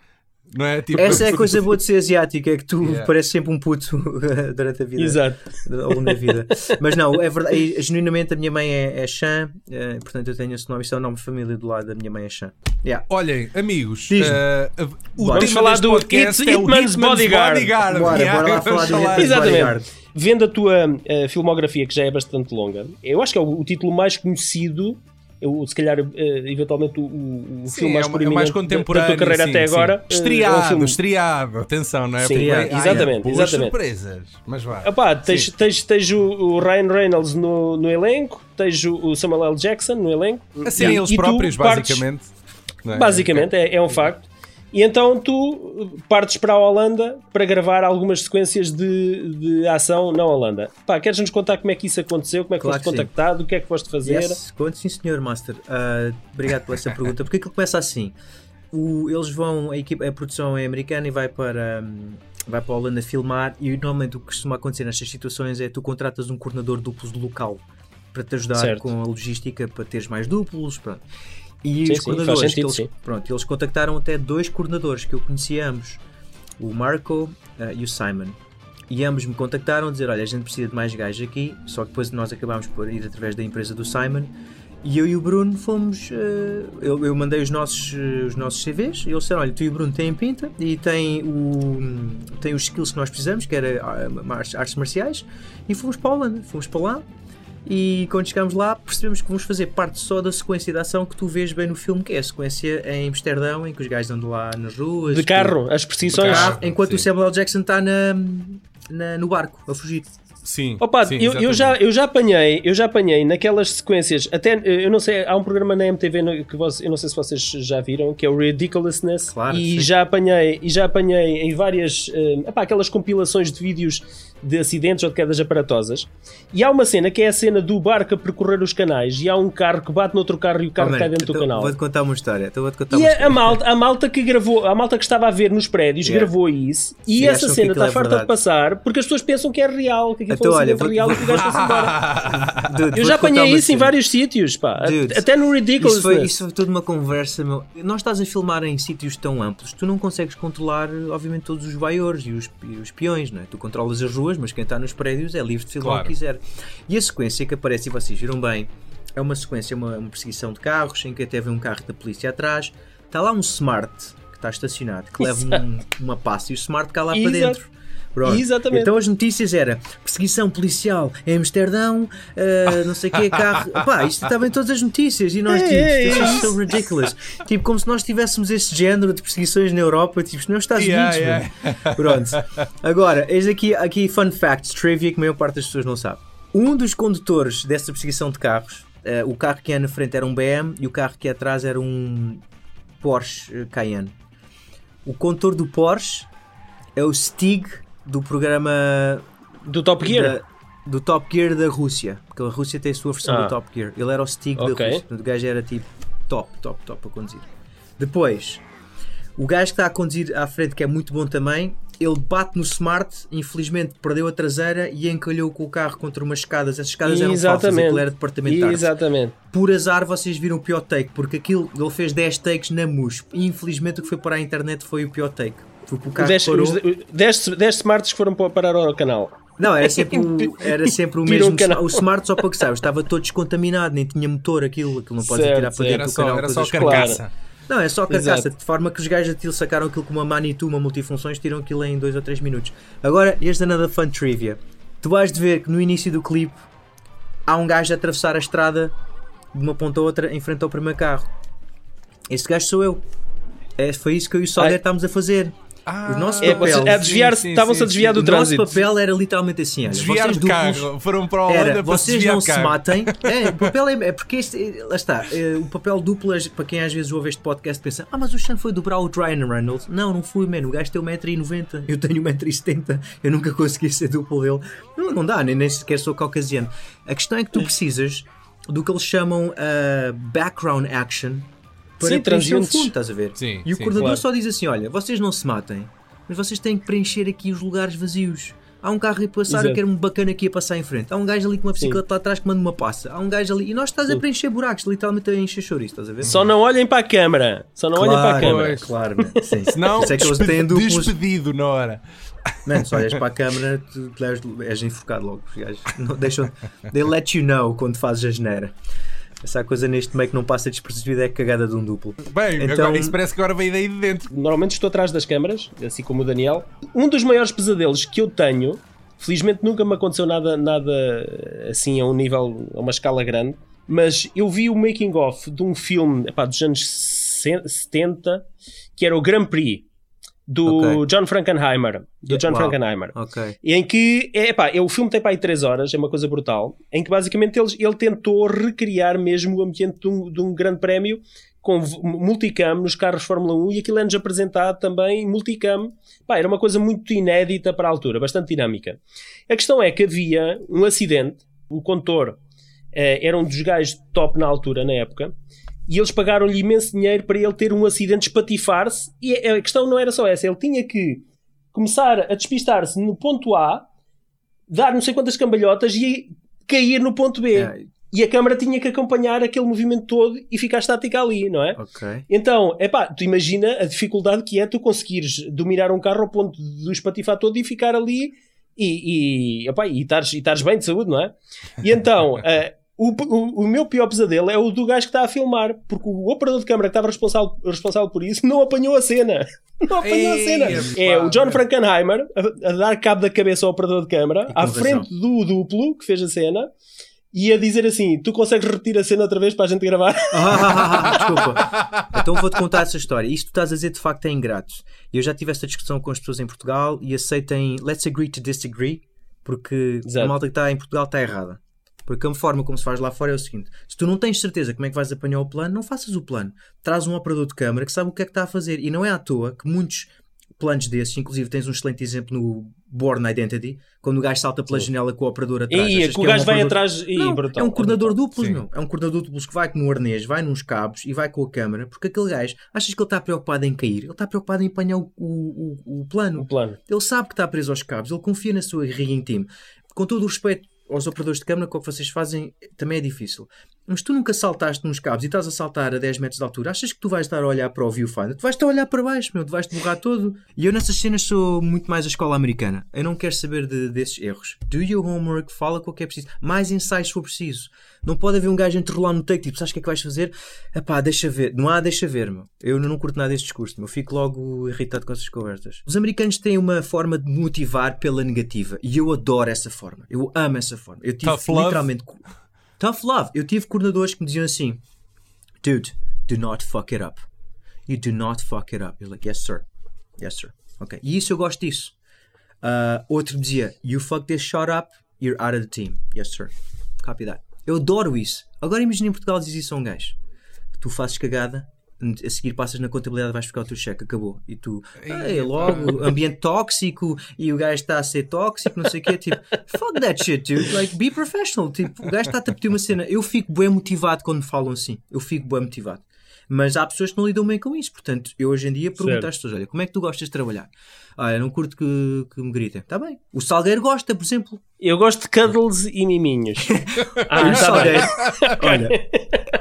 Não é? Tipo, Essa é a coisa boa de ser asiático, é que tu Yeah. pareces sempre um puto durante a vida. Exato. ao longo da vida. Mas não, é verdade, e, genuinamente a minha mãe é, é Xan, eh, portanto eu tenho esse nome, isso é o nome de família do lado da minha mãe é Xan. Yeah. Olhem, amigos, eh, o Vamos tema falar do podcast It's é o Hitman's Bodyguard. Bodyguard. Bora, Yeah, bora lá vamos falar do. Hitman's Exatamente. Bodyguard. Vendo a tua eh, filmografia, que já é bastante longa, eu acho que é o, o título mais conhecido, eu, se calhar, eh, eventualmente, o, o, o Sim, filme mais é, é mais da- da contemporâneo. tua carreira sim, até sim. agora. eh, é um Estreado, filme- estreado. Atenção, não é? Sim, é, Ah, exatamente, exatamente. surpresas. Mas vá. Epá, tens, tens, tens o, o Ryan Reynolds no, no elenco, tens o, o Samuel L. Jackson no elenco. Assim, E- eles e próprios, partes- basicamente. não é? Basicamente, é, é um facto. E então tu partes para a Holanda para gravar algumas sequências de, de ação na Holanda. Pá, queres-nos contar como é que isso aconteceu? Como é que Claro foste que sim. contactado? O que é que foste fazer? Yes, conte sim senhor Master. Ah, obrigado por essa pergunta. Porque aquilo começa assim. O- eles vão, a, equipa, a produção é americana e vai para, hum, vai para a Holanda filmar e normalmente o que costuma acontecer nestas situações é tu contratas um coordenador de duplos local para te ajudar Certo. com a logística para teres mais duplos, pronto. E Sim, os sim, coordenadores, sentido, eles, pronto, eles contactaram até dois coordenadores que eu conhecia ambos, o Marco ah, e o Simon. E ambos me contactaram a dizer: Olha, a gente precisa de mais gajos aqui. Só que depois nós acabámos por ir através da empresa do Simon. E eu e o Bruno fomos. eh, eu, eu mandei os nossos, eh, os nossos CVs. E eles disseram: Olha, tu e o Bruno têm pinta e têm, o, têm os skills que nós precisamos, que era artes, artes marciais. E fomos para a Holanda. Fomos para lá. E quando chegámos lá, percebemos que vamos fazer parte só da sequência de ação que tu vês bem no filme, que é a sequência em Amsterdão, em que os gajos andam lá nas ruas. De que- carro, as precisões. carro. enquanto sim. o Samuel L. Jackson está na, na- no barco a fugir. Sim. Opa, sim, eu, eu, já, eu já apanhei, eu já apanhei naquelas sequências, até eu não sei, há um programa na MTV que você, eu não sei se vocês já viram, que é o Ridiculousness, Claro, e sim. já apanhei, e já apanhei em várias, epá, aquelas compilações de vídeos de acidentes ou de quedas aparatosas. E há uma cena que é a cena do barco a percorrer os canais e há um carro que bate noutro carro e o carro Oh, cai dentro do então canal. Vou-te contar uma história. Então vou-te contar E uma a, história. a malta, a malta que gravou, a malta que estava a ver nos prédios Yeah. gravou isso e Sim, essa cena está é farta de passar porque as pessoas pensam que é real, que aquilo Então, foi olha, vou- real e que o gajo embora. Dude, Eu já apanhei isso em vários sítios, pá. Dude, Até no Ridiculous. Isso foi, isso foi toda uma conversa, meu. Nós estás a filmar em sítios tão amplos, tu não consegues controlar, obviamente, todos os vaiores e os, e os peões, não é? Tu controlas as ruas, mas quem está nos prédios é livre de filmar o Claro. que quiser. E a sequência que aparece, e vocês viram bem, é uma sequência, uma, uma perseguição de carros, em que até vem um carro da polícia atrás, está lá um Smart que está estacionado, que leva um- uma passa e o Smart cá lá para Exato. dentro. Pronto. Exatamente. Então as notícias era perseguição policial em Amsterdão, ah, não sei o que, carro. Pá, isto estava em todas as notícias e nós É, tipo, é, é so ridiculous. Tipo, como se nós tivéssemos esse género de perseguições na Europa, tipo, nos Estados Yeah, Unidos. yeah. Pronto. Agora, eis aqui, aqui fun facts, trivia que a maior parte das pessoas não sabe. Um dos condutores dessa perseguição de carros, ah, o carro que ia na frente era um BM e o carro que ia atrás era um Porsche eh, Cayenne. O condutor do Porsche é o Stig do programa Do Top Gear. da- do Top Gear da Rússia. Porque a Rússia tem a sua versão Ah. do Top Gear. Ele era o Stig Ok. da Rússia. O gajo era tipo top, top, top a conduzir. Depois, o gajo que está a conduzir à frente, que é muito bom também, ele bate no Smart, infelizmente perdeu a traseira e encalhou com o carro contra umas escadas. Essas escadas eram falsas, Exatamente. aquilo era departamento de artes. Exatamente. Por azar, vocês viram o pior take, porque aquilo, ele fez 10 takes na MUSP. Infelizmente o que foi para a internet foi o pior take. Porque o carro 10, parou. os 10, 10 smarts que foram pa- parar ao canal. Não, era sempre o, era sempre o mesmo. o canal. O Smart, só para que sabes, estava todo descontaminado, nem tinha motor aquilo, aquilo não pode Certo, tirar para dentro do canal. era só carcaça. Não, é só carcaça, Exato. de forma que os gajos daquilo sacaram aquilo com uma Manitou, uma multifunções, tiram aquilo em 2 ou 3 minutos. Agora, este another fun trivia. Tu vais de ver que no início do clipe há um gajo a atravessar a estrada de uma ponta a outra em frente ao primeiro carro. Esse gajo sou eu. É, foi isso que eu e o Soler Ai. estávamos a fazer. Ah, O nosso É, papel- a sim, estavam-se a desviar do o trânsito. nosso papel era literalmente assim: olha, Desviar vocês de duplos, carro. Foram para a Holanda Era, para vocês não se carro. matem. É, o papel é, é porque este, lá está, é, o papel duplo, é- para quem às vezes ouve este podcast pensa, ah, mas o Sean foi dobrar o Ryan Reynolds. Não, não fui, mano. O gajo tem 1,90m, eu tenho 1,70m, eu nunca consegui ser duplo dele. Não, não dá, nem, nem sequer sou caucasiano. A questão é que tu precisas do que eles chamam uh, background action para Sim, preencher o fundo, estás a ver? Sim, e o sim, coordenador claro. só diz assim: olha, vocês não se matem, mas vocês têm que preencher aqui os lugares vazios. Há um carro a passar, Exato. eu quero um bacana aqui a passar em frente. Há um gajo ali com uma bicicleta lá atrás que manda uma passa. Há um gajo ali. E nós estás a preencher buracos, literalmente a encher chouriço, estás a ver? Só não olhem para a câmara. Só não olhem para a câmara. Pois. claro, man. Sim. Não, Por isso é que eles despe- têm duplos. despedido na hora. Mano, se olhas para a câmera, tu tu levas- és enforcado logo. Não deixam. They let you know quando fazes a geneira. Essa coisa neste meio que não passa despercebida é cagada de um duplo. Bem, Então- agora, isso parece que agora veio daí de dentro. Normalmente estou atrás das câmaras, assim como o Daniel. Um dos maiores pesadelos que eu tenho, felizmente nunca me aconteceu nada, nada assim a um nível, a uma escala grande, mas eu vi o making of de um filme epá, dos anos 70 que era o Grand Prix do Ok. John Frankenheimer. Do John Uau. Frankenheimer. Ok. em que é, epá, é, o filme tem para aí 3 horas, é uma coisa brutal, em que basicamente ele, ele tentou recriar mesmo o ambiente de um, de um grande prémio com multicam nos carros Fórmula 1 e aquilo é-nos apresentado também em multicam. Pá, era uma coisa muito inédita para a altura, bastante dinâmica. A questão é que havia um acidente, o condutor eh, era um dos gajos top na altura, na época, e eles pagaram-lhe imenso dinheiro para ele ter um acidente, espatifar-se, e a a questão não era só essa, ele tinha que começar a despistar-se no ponto A, dar não sei quantas cambalhotas e cair no ponto B. É, E a câmara tinha que acompanhar aquele movimento todo e ficar estática ali, não é? Então, epá, tu imagina a dificuldade que é tu conseguires dominar um carro ao ponto de espatifar todo e ficar ali e, e, epá, e, estares, e estares bem de saúde, não é? E então, eh, o, o, o meu pior pesadelo é o do gajo que está a filmar, porque o operador de câmara que estava responsável, responsável por isso não apanhou a cena. Não apanhou a cena. É o John. Frankenheimer a, a dar cabo da cabeça ao operador de câmara, à frente do duplo que fez a cena. E a dizer assim: Tu consegues repetir a cena outra vez para a gente gravar? Ah, desculpa. Então vou-te contar essa história. Isto que tu estás a dizer de facto é ingrato. Eu já tive esta discussão com as pessoas em Portugal e aceitem let's agree to disagree, porque a Exato. malta que está em Portugal está errada. Porque a forma como se faz lá fora é o seguinte: se tu não tens certeza como é que vais apanhar o plano, não faças o plano. Traz um operador de câmara que sabe o que é que está a fazer. E não é à toa que muitos planos desses, inclusive tens um excelente exemplo no Born Identity, quando o gajo salta pela janela com o operador atrás. E achas que o que é um gajo vai operador- atrás e não, brutal. é um coordenador duplos, Sim. meu. É um coordenador duplos que vai com um arnês, vai nos cabos e vai com a câmara, porque aquele gajo, achas que ele está preocupado em cair? Ele está preocupado em apanhar o, o, o, plano. O plano. Ele sabe que está preso aos cabos, ele confia na sua rigging team. Com todo o respeito aos operadores de câmara, com o que vocês fazem também é difícil. Mas tu nunca saltaste nos cabos e estás a saltar a 10 metros de altura, achas que tu vais estar a olhar para o viewfinder? Tu vais estar a olhar para baixo, meu, tu vais-te borrar todo. E eu nessas cenas sou muito mais a escola americana. Eu não quero saber de- desses erros. Do your homework, fala com o que é preciso. Mais ensaios se for preciso. Não pode haver um gajo enterrolar no take, tipo, sabes o que é que vais fazer? Epá, deixa ver. Não há deixa ver, meu. Eu não curto nada deste discurso, meu. Eu fico logo irritado com essas conversas. Os americanos têm uma forma de motivar pela negativa. E eu adoro essa forma. Eu amo essa forma. Eu tive Tough love? Tough love. Eu tive coordenadores que me diziam assim: Dude, do not fuck it up. You do not fuck it up. You're like, yes, sir. Yes, sir. Ok. E isso eu gosto disso. Ah, outro dizia: You fuck this shot up, you're out of the team. Yes, sir. Copy that. Eu adoro isso. Agora imagina em Portugal diz isso a um gajo. Tu fazes cagada, a seguir passas na contabilidade vais buscar o teu cheque, acabou. E tu, ei, logo, ambiente tóxico e o gajo está a ser tóxico, não sei o quê. Tipo, fuck that shit, dude. Like, be professional. Tipo, o gajo está-te a pedir uma cena. Eu fico bem motivado quando me falam assim. Eu fico bem motivado. Mas há pessoas que não lidam bem com isso. Portanto, eu hoje em dia pergunto Certo. às pessoas: olha, como é que tu gostas de trabalhar? Ah, eu não curto que, que me gritem. Está bem. O Salgueiro gosta, por exemplo. Eu gosto de cuddles e miminhos. E Ah, o tá Salgueiro, olha,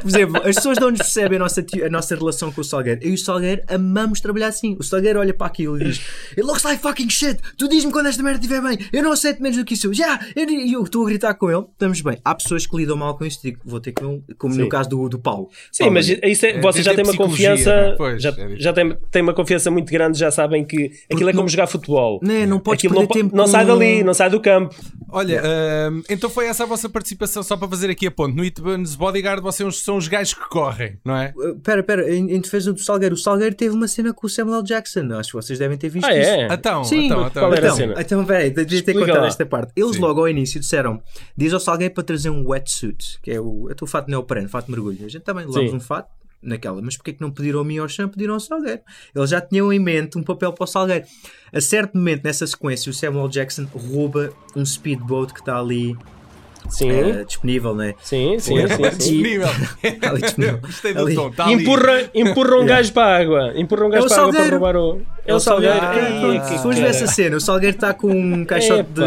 por exemplo, as pessoas não nos percebem a nossa, a nossa relação com o Salgueiro. Eu e o Salgueiro amamos trabalhar assim. O Salgueiro olha para aquilo e diz: It looks like fucking shit. Tu diz-me quando esta merda estiver bem. Eu não aceito menos do que isso. Já! Eu- E eu estou a gritar com ele. Estamos bem. Há pessoas que lidam mal com isto. Digo, vou ter ele, como no Sim. caso do, do Paulo. Sim, Paulo, mas isso é, É, vocês já tem têm uma confiança. não é? Pois, já é já têm, têm uma confiança muito grande, já sabem que aquilo é como não- jogar futebol. Né, não podes Aquilo perder não, po- tempo não com- sai dali, não sai do campo. Olha, ahm, então foi essa a vossa participação, só para fazer aqui a ponte. No Itbans Bodyguard vocês são os gajos que correm, não é? Uh, Pera, pera, em, em defesa do Salgueiro, o Salgueiro teve uma cena com o Samuel L. Jackson. Acho que vocês devem ter visto Ah, isso. é? Então, Sim, então, então. qual era a Então, cena? então peraí, devia ter contado esta parte. Eles Sim. logo ao início disseram: diz ao Salgueiro para trazer um wetsuit, que é o, é o fato neopreno, fato de mergulho. A gente também levamos Sim. um fato naquela, mas porquê que não pediram a mim ao chão, pediram ao Salgueiro? Eles já tinham em mente um papel para o Salgueiro. A certo momento, nessa sequência, o Samuel Jackson rouba um speedboat que está ali Sim, eh, disponível, né? sim, sim, Sim. sim, sim. Disponível. Ali disponível. Gostei do Ali. tom. Ali. Empurra, empurra um gajo para a água. Empurra um gajo É o para a água para Salgueiro. roubar o. É o Salgueiro. Fores ver essa cena, o Salgueiro está com um caixote de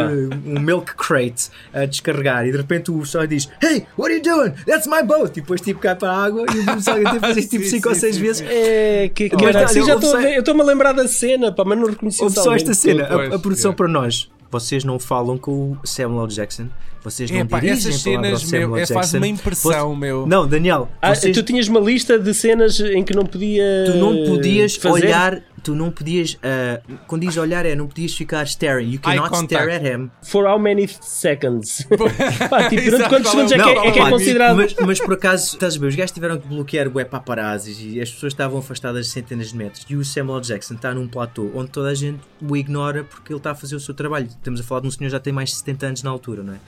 um milk crate a descarregar e de repente o Salgueiro diz: Hey, what are you doing? That's my boat! E depois tipo cai para a água e o Salgueiro tem que fazer tipo Sim, 5 ou sim, 6 sim, vezes. É, que Mas cara. olha, Sim, já houve estou a só- ver. Eu estou-me a lembrar da cena, pá, mas não reconheci o só Salgueiro esta cena, a, produção para nós. Vocês não falam com o Samuel L. Jackson, vocês não Epá, dirigem essas cenas, Samuel meu, é, faz Jackson. uma impressão, Você- meu. Não, Daniel, Ah, vocês- tu tinhas uma lista de cenas em que não podia. tu não podias fazer? olhar, tu não podias, ah, quando diz olhar é, não podias ficar staring, you cannot stare at him. For how many seconds? Pá, tipo, durante quantos é segundos é que é, Não, é, que é considerado? Mas, mas por acaso, estás a ver, os gajos tiveram que bloquear o paparazzis e as pessoas estavam afastadas de centenas de metros. E o Samuel. Jackson está num platô onde toda a gente o ignora porque ele está a fazer o seu trabalho. Estamos a falar de um senhor que já tem mais de 70 anos na altura, não é?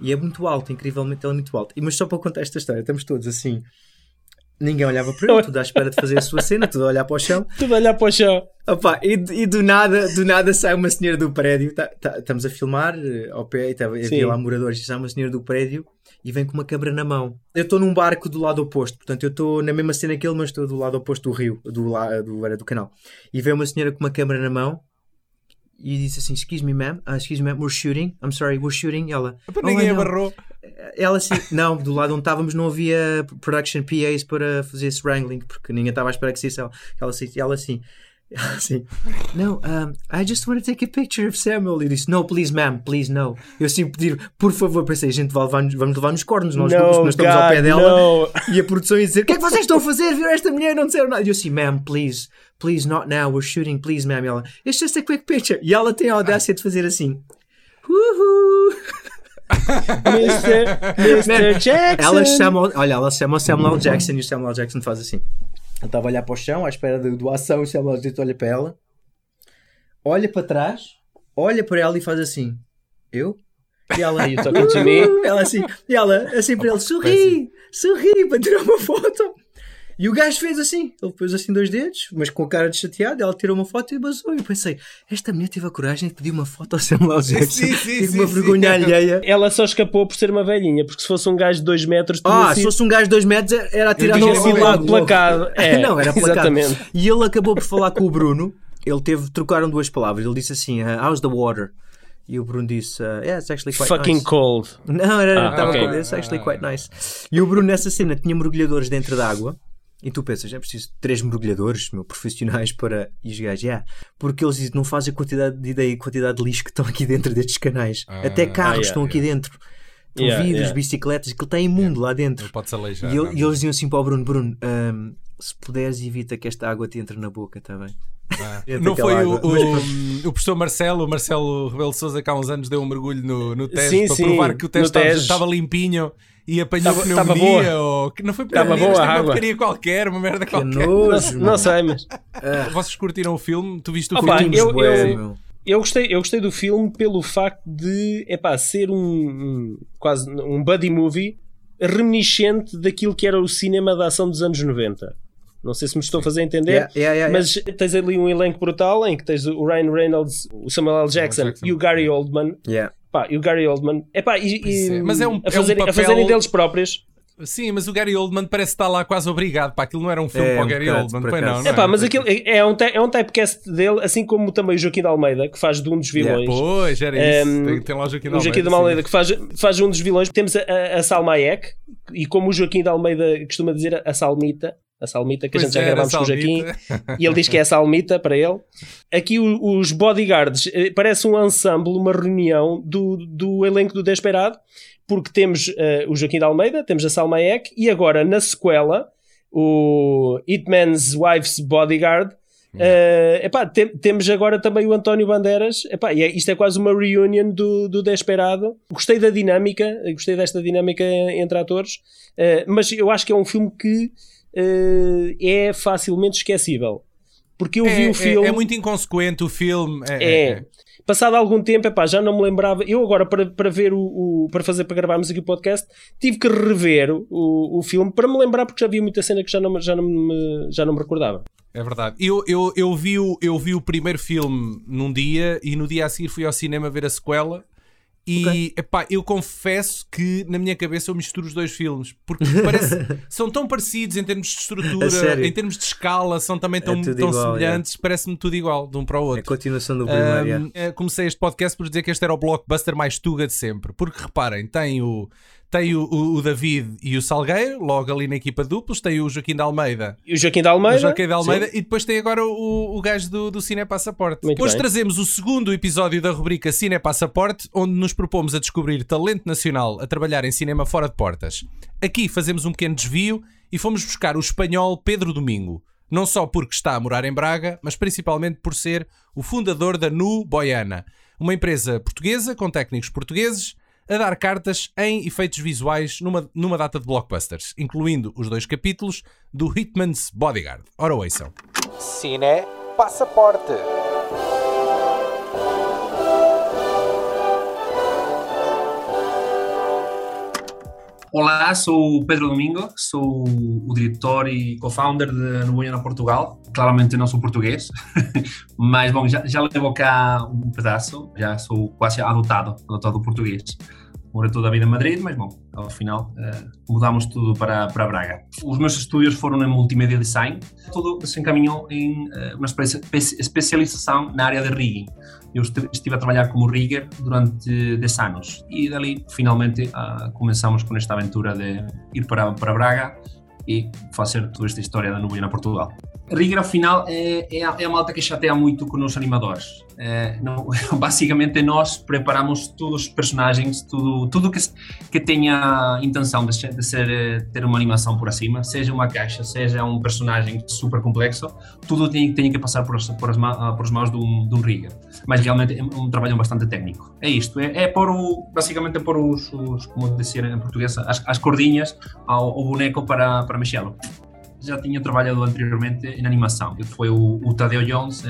E é muito alto, incrivelmente ele é muito alto. E, mas só para contar esta história, estamos todos assim. Ninguém olhava para ele, tudo à espera de fazer a sua cena, tudo a olhar para o chão. Tudo a olhar para o chão. Opa, e, e do nada, do nada sai uma senhora do prédio, tá- tá- estamos a filmar eh, ao pé, Sim. havia lá moradores, e sai uma senhora do prédio e vem com uma câmera na mão. Eu estou num barco do lado oposto, portanto eu estou na mesma cena que ele, mas estou do lado oposto do rio, do, la- do, era do canal. E vem uma senhora com uma câmera na mão e disse assim: Excuse me, ma'am, uh, excuse me, ma'am, we're shooting, I'm sorry, we're shooting. E ela, "Oh, Ninguém know." abarrou. Ela assim, não, do lado onde estávamos não havia production PAs para fazer esse wrangling, porque ninguém estava à espera que saísse ela. Ela ela assim, ela assim, não, um, I just want to take a picture of Samuel. E eu disse, no, please, ma'am, please, no. Eu assim pedir, por favor, pensei, gente, levar- vamos levar nos cornos, nós, No, nós estamos ao pé God, dela. no. E a produção ia dizer, o que é que vocês estão a fazer? Viram esta mulher? Não disseram nada. E eu assim, ma'am, please, please, not now, we're shooting, please, ma'am. E ela, it's just a quick picture. E ela tem a audácia de fazer assim. Uhul. Mr. Mr. Jackson. Ela chama, olha, ela chama o Samuel. Jackson e o Samuel. Jackson faz assim. Ele estava a olhar para o chão à espera da doação e o Samuel. Jackson olha para ela, olha para trás, olha para ela e faz assim. Eu? E ela, Are you talking to me? "Uh", ela assim, e ela assim para ele, sorri, sorri para tirar uma foto. E o gajo fez assim, ele pôs assim dois dedos, mas com a cara de chateado, ela tirou uma foto e basou. E eu pensei, esta mulher teve a coragem de pedir uma foto ao Samuel L. Jackson. Sim, sim, Tive sim, uma sim. vergonha alheia. Ela só escapou por ser uma velhinha, porque se fosse um gajo de 2 metros, Ah, se sido, fosse um gajo de 2 metros era atirar no tinha ao sido lago. logo. placado. É, não, era placado. Exatamente. E ele acabou por falar com o Bruno. Ele teve, trocaram duas palavras. Ele disse assim: uh, How's the water? E o Bruno disse: uh, Yeah, it's actually quite Fucking nice. cold. Não, era, Ah, estava ok. com It's actually quite nice. E o Bruno nessa cena tinha mergulhadores dentro da água. E tu pensas, é preciso três mergulhadores meu, profissionais para. E os gajos, yeah. Porque eles não fazem a quantidade de ideia, a quantidade de lixo que estão aqui dentro destes canais. Até carros Ah, yeah, estão aqui dentro. Estão Yeah, vidros, yeah. bicicletas, que está imundo lá dentro. Aleijar. E, ele- e eles diziam assim para o Bruno: Bruno, ahm, se puderes, evita que esta água te entre na boca, está bem? Ah. Não foi o, água. o, o professor Marcelo, o Marcelo Rebelo de Souza, que há uns anos deu um mergulho no, no Tejo Sim, para sim, provar que o estava, Tejo. estava limpinho e apanhou estava pneumonia. boa. Ou, que não foi pneumonia, boa mas a uma porcaria qualquer, uma merda Que qualquer. nojo, Não, sei, mas. Vocês curtiram o filme? Tu viste o Opa, filme? eu- eu-. Eu gostei, eu gostei do filme pelo facto de epá, ser um, um- quase um buddy movie reminiscente daquilo que era o cinema da ação dos anos 90. Não sei se me estou a fazer entender, Yeah, yeah, yeah, mas tens ali um elenco brutal em que tens o Ryan Reynolds, o Samuel L. Jackson, Jackson. e o Gary Oldman. Yeah. Pá, e o Gary Oldman, epá, e, e- é. Mas é um- a, é um fazerem, a papel- fazerem deles próprios. Sim, mas o Gary Oldman parece estar lá quase obrigado. Para aquilo não era um filme É, para o um Gary bocado, Oldman, acaso. não, não é? mas aquilo é é um, é um typecast dele, assim como também o Joaquim de Almeida, que faz de um dos Yeah, vilões. Pois, era isso. Um, tem, tem lá o Joaquim de o Joaquim de Almeida, Almeida que faz, faz um dos vilões. Temos a, a, a Salma Hayek, e como o Joaquim de Almeida costuma dizer, a Salmita, a Salmita, que Pois a gente já gravámos com o Joaquim, e ele diz que é a Salmita para ele. Aqui o- os bodyguards, eh, parece um ensemble, uma reunião do, do elenco do Desperado, porque temos eh, o Joaquim de Almeida, temos a Salma Hayek, e agora na sequela, o Hitman's Wife's Bodyguard, Uh, epá, tem, temos agora também o António Bandeiras. Epá, e é, isto é quase uma reunion do, do Desperado. Gostei da dinâmica, gostei desta dinâmica entre atores, uh, mas eu acho que é um filme que uh, é facilmente esquecível. Porque eu é, vi o filme. É, é, muito inconsequente o filme. É. é, é. Passado algum tempo, epá, já não me lembrava. Eu agora, para, para ver o, o, para fazer, para gravarmos aqui o podcast, tive que rever o, o filme para me lembrar, porque já havia muita cena que já não, já não, me, já não me recordava. É verdade. Eu, eu, eu, vi o, eu vi o primeiro filme num dia e no dia a seguir fui ao cinema ver a sequela. E okay. epá, eu confesso que na minha cabeça eu misturo os dois filmes porque parece, são tão parecidos em termos de estrutura, em termos de escala, são também tão, é tão igual, semelhantes, é. parece-me tudo igual de um para o outro. É a continuação do primeiro. Um, comecei este podcast por dizer que este era o blockbuster mais tuga de sempre, porque reparem, tem o, tem o, o, David e o Salgueiro, logo ali na equipa duplos, tem o Joaquim de Almeida. E o Joaquim de Almeida. O Joaquim de Almeida e depois tem agora o, o gajo do, do Cine Passaporte. Muito Hoje bem. trazemos o segundo episódio da rubrica Cine Passaporte, onde nos propomos a descobrir talento nacional a trabalhar em cinema fora de portas. Aqui fazemos um pequeno desvio e fomos buscar o espanhol Pedro Domingo. Não só porque está a morar em Braga, mas principalmente por ser o fundador da Nu Boiana, uma empresa portuguesa com técnicos portugueses a dar cartas em efeitos visuais numa, numa data de blockbusters, incluindo os dois capítulos do Hitman's Bodyguard. Ora, ouçam. Cine Passaporte. Olá, sou o Pedro Domingo, sou o diretor e co-founder de Nubuena Portugal. Claramente não sou português, mas bom, já, já levo cá um pedaço, já sou quase adotado, adotado português. Morei toda a vida em Madrid, mas bom, ao final uh, mudámos tudo para, para Braga. Os meus estudos foram em multimédia design, tudo se encaminhou em uh, uma especialização na área de rigging. Eu estive a trabalhar como rigger durante 10 anos e dali finalmente uh, começamos com esta aventura de ir para, para Braga e fazer toda esta história da nuvem na Portugal. Rigger, ao final, é, é, a, é a malta que chateia muito com os animadores. É, não, basicamente, nós preparamos todos os personagens, tudo, tudo que, que tenha intenção de, de ser, ter uma animação por acima, seja uma caixa, seja um personagem super complexo, tudo tem, tem que passar por, por, as, por as mãos de um, de um rigger. Mas realmente é um trabalho bastante técnico. É isto, é, é pôr o, basicamente pôr os, os, como dizer em português, as, as cordinhas ao, ao boneco para, para mexê-lo já tinha trabalhado anteriormente em animação, que foi o, o Tadeu Jones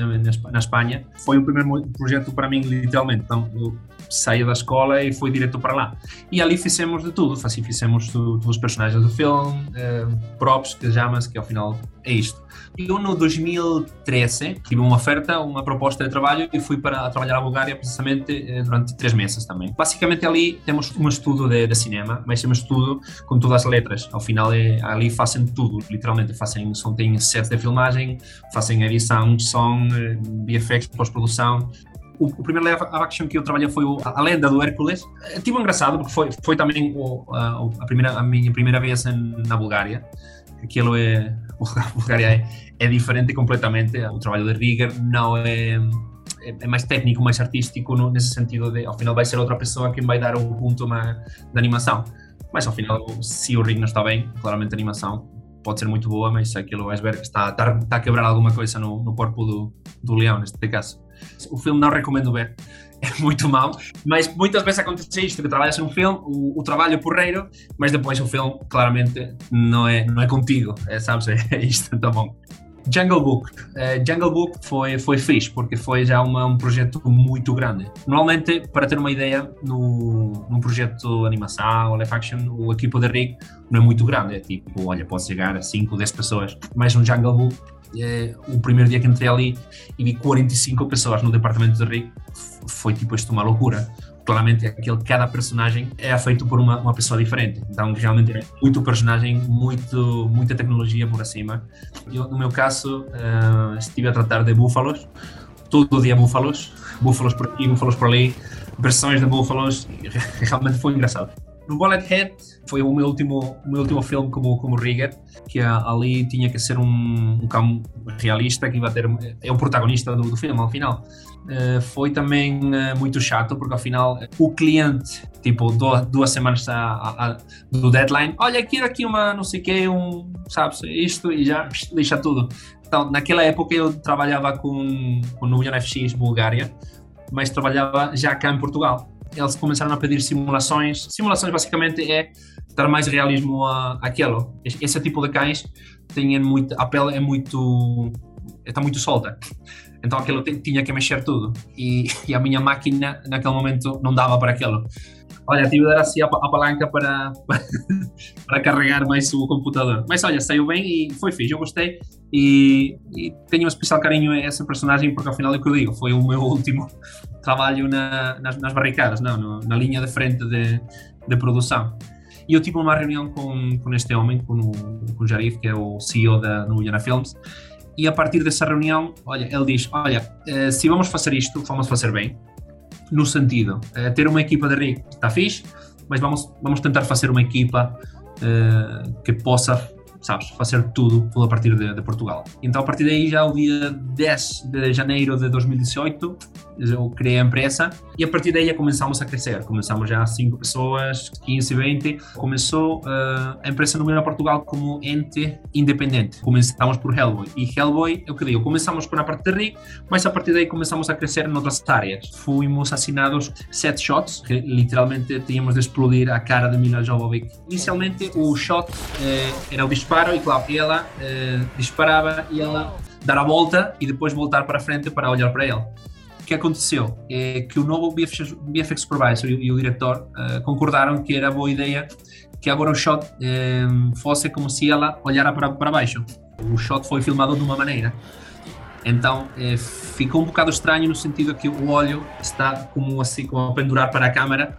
na Espanha. Foi o primeiro projeto para mim, literalmente. Então, eu saí da escola e fui direto para lá. E ali fizemos de tudo, assim, fizemos todos os personagens do filme, eh, props, que chamas, que ao final é isto. Eu, no 2013, tive uma oferta, uma proposta de trabalho e fui para trabalhar na Bulgária precisamente eh, durante três meses também. Basicamente, ali temos um estudo de, de cinema, mas é um estudo com todas as letras. Ao final, é, ali fazem tudo, literalmente. Fazem, são, têm set de filmagem, fazem edição, som, eh, VFX, pós-produção, o, o, primeiro live action que eu trabalhei foi o, a Lenda do Hércules. Tive um engraçado porque foi, foi também o, a, a, primeira, a minha primeira vez em, na Bulgária. Aquilo é. A Bulgária é, é diferente completamente. O trabalho de Rigger não é é mais técnico, mais artístico nesse sentido de ao final vai ser outra pessoa quem vai dar o ponto da animação. Mas ao final, se o rig não está bem, claramente a animação pode ser muito boa, mas aquilo vais ver que está, está, está a quebrar alguma coisa no, no corpo do, do leão, neste caso. O filme não recomendo ver, é muito mau, mas muitas vezes acontece isto, que trabalhas num filme, o, o trabalho é porreiro, mas depois o filme claramente não é, não é contigo, é, sabes, é, isto, tá bom. Jungle Book. Uh, Jungle Book foi, foi fixe, porque foi já uma, um projeto muito grande. Normalmente, para ter uma ideia, no, num projeto de animação ou live action, o equipo de rig não é muito grande. É tipo, olha, pode chegar a 5, 10 pessoas. Mas no Jungle Book, é, o primeiro dia que entrei ali e vi 45 pessoas no departamento de rig, foi tipo isto uma loucura claramente aquele cada personagem é feito por uma, uma pessoa diferente. Então, realmente é muito personagem, muito, muita tecnologia por acima. Eu, no meu caso, uh, estive a tratar de búfalos, todo dia búfalos, búfalos por aqui, búfalos por ali, versões de búfalos, realmente foi engraçado. No Bullethead foi o meu último, o meu último filme como, como Rigger, que ali tinha que ser um, um cão realista que ia ter. É o protagonista do, do filme, ao final. Uh, foi também uh, muito chato, porque ao final o cliente, tipo, duas, duas semanas a, a, a, do deadline, olha, aqui aqui uma, não sei o que, um, sabes, isto, e já deixa tudo. Então, naquela época eu trabalhava com, com o Union FX Bulgária, mas trabalhava já cá em Portugal. Eles começaram a pedir simulações. Simulações basicamente é dar mais realismo a, àquilo. Esse tipo de cães tem muito, a pele é muito, está muito solta. Então aquilo tinha que mexer tudo. E, e, a minha máquina naquele momento não dava para aquilo. Olha, tive de dar assim a, a palanca para, para carregar mais o computador. Mas olha, saiu bem e foi fixe, eu gostei. E, e, tenho um especial carinho a essa personagem porque ao final é o que eu digo, foi o meu último trabalho na, nas, nas, barricadas, não, no, na linha de frente de, de produção. E eu tive uma reunião com, com este homem, com o, com o Jarif, que é o CEO da Nuyana Films, e a partir dessa reunião, olha, ele diz, olha, eh, se vamos fazer isto, vamos fazer bem, no sentido, eh, ter uma equipa de RIC está fixe, mas vamos, vamos tentar fazer uma equipa eh, que possa sabes, fazer tudo, tudo a partir de, de, Portugal. Então, a partir daí, já o dia 10 de janeiro de 2018, eu criei a empresa e a partir daí começamos a crescer. Começamos já 5 pessoas, 15, 20. Começou uh, a empresa no Portugal como ente independente. Começamos por Hellboy. E Hellboy, é o que digo, começamos com a parte de RIC, mas a partir daí começamos a crescer em outras áreas. Fomos assinados set shots, que literalmente tínhamos de explodir a cara de Mila Jovovich. Inicialmente, o shot eh, era o disparo e, claro, ela eh, disparava e ela dar a volta e depois voltar para frente para olhar para ele que aconteceu é que o novo VFX, VFX Supervisor e, e o diretor uh, concordaram que era boa ideia que agora o shot um, eh, fosse como se ela olhara para, para baixo. O shot foi filmado de uma maneira. Então eh, ficou um bocado estranho no sentido que o olho está como assim, como a pendurar para a câmera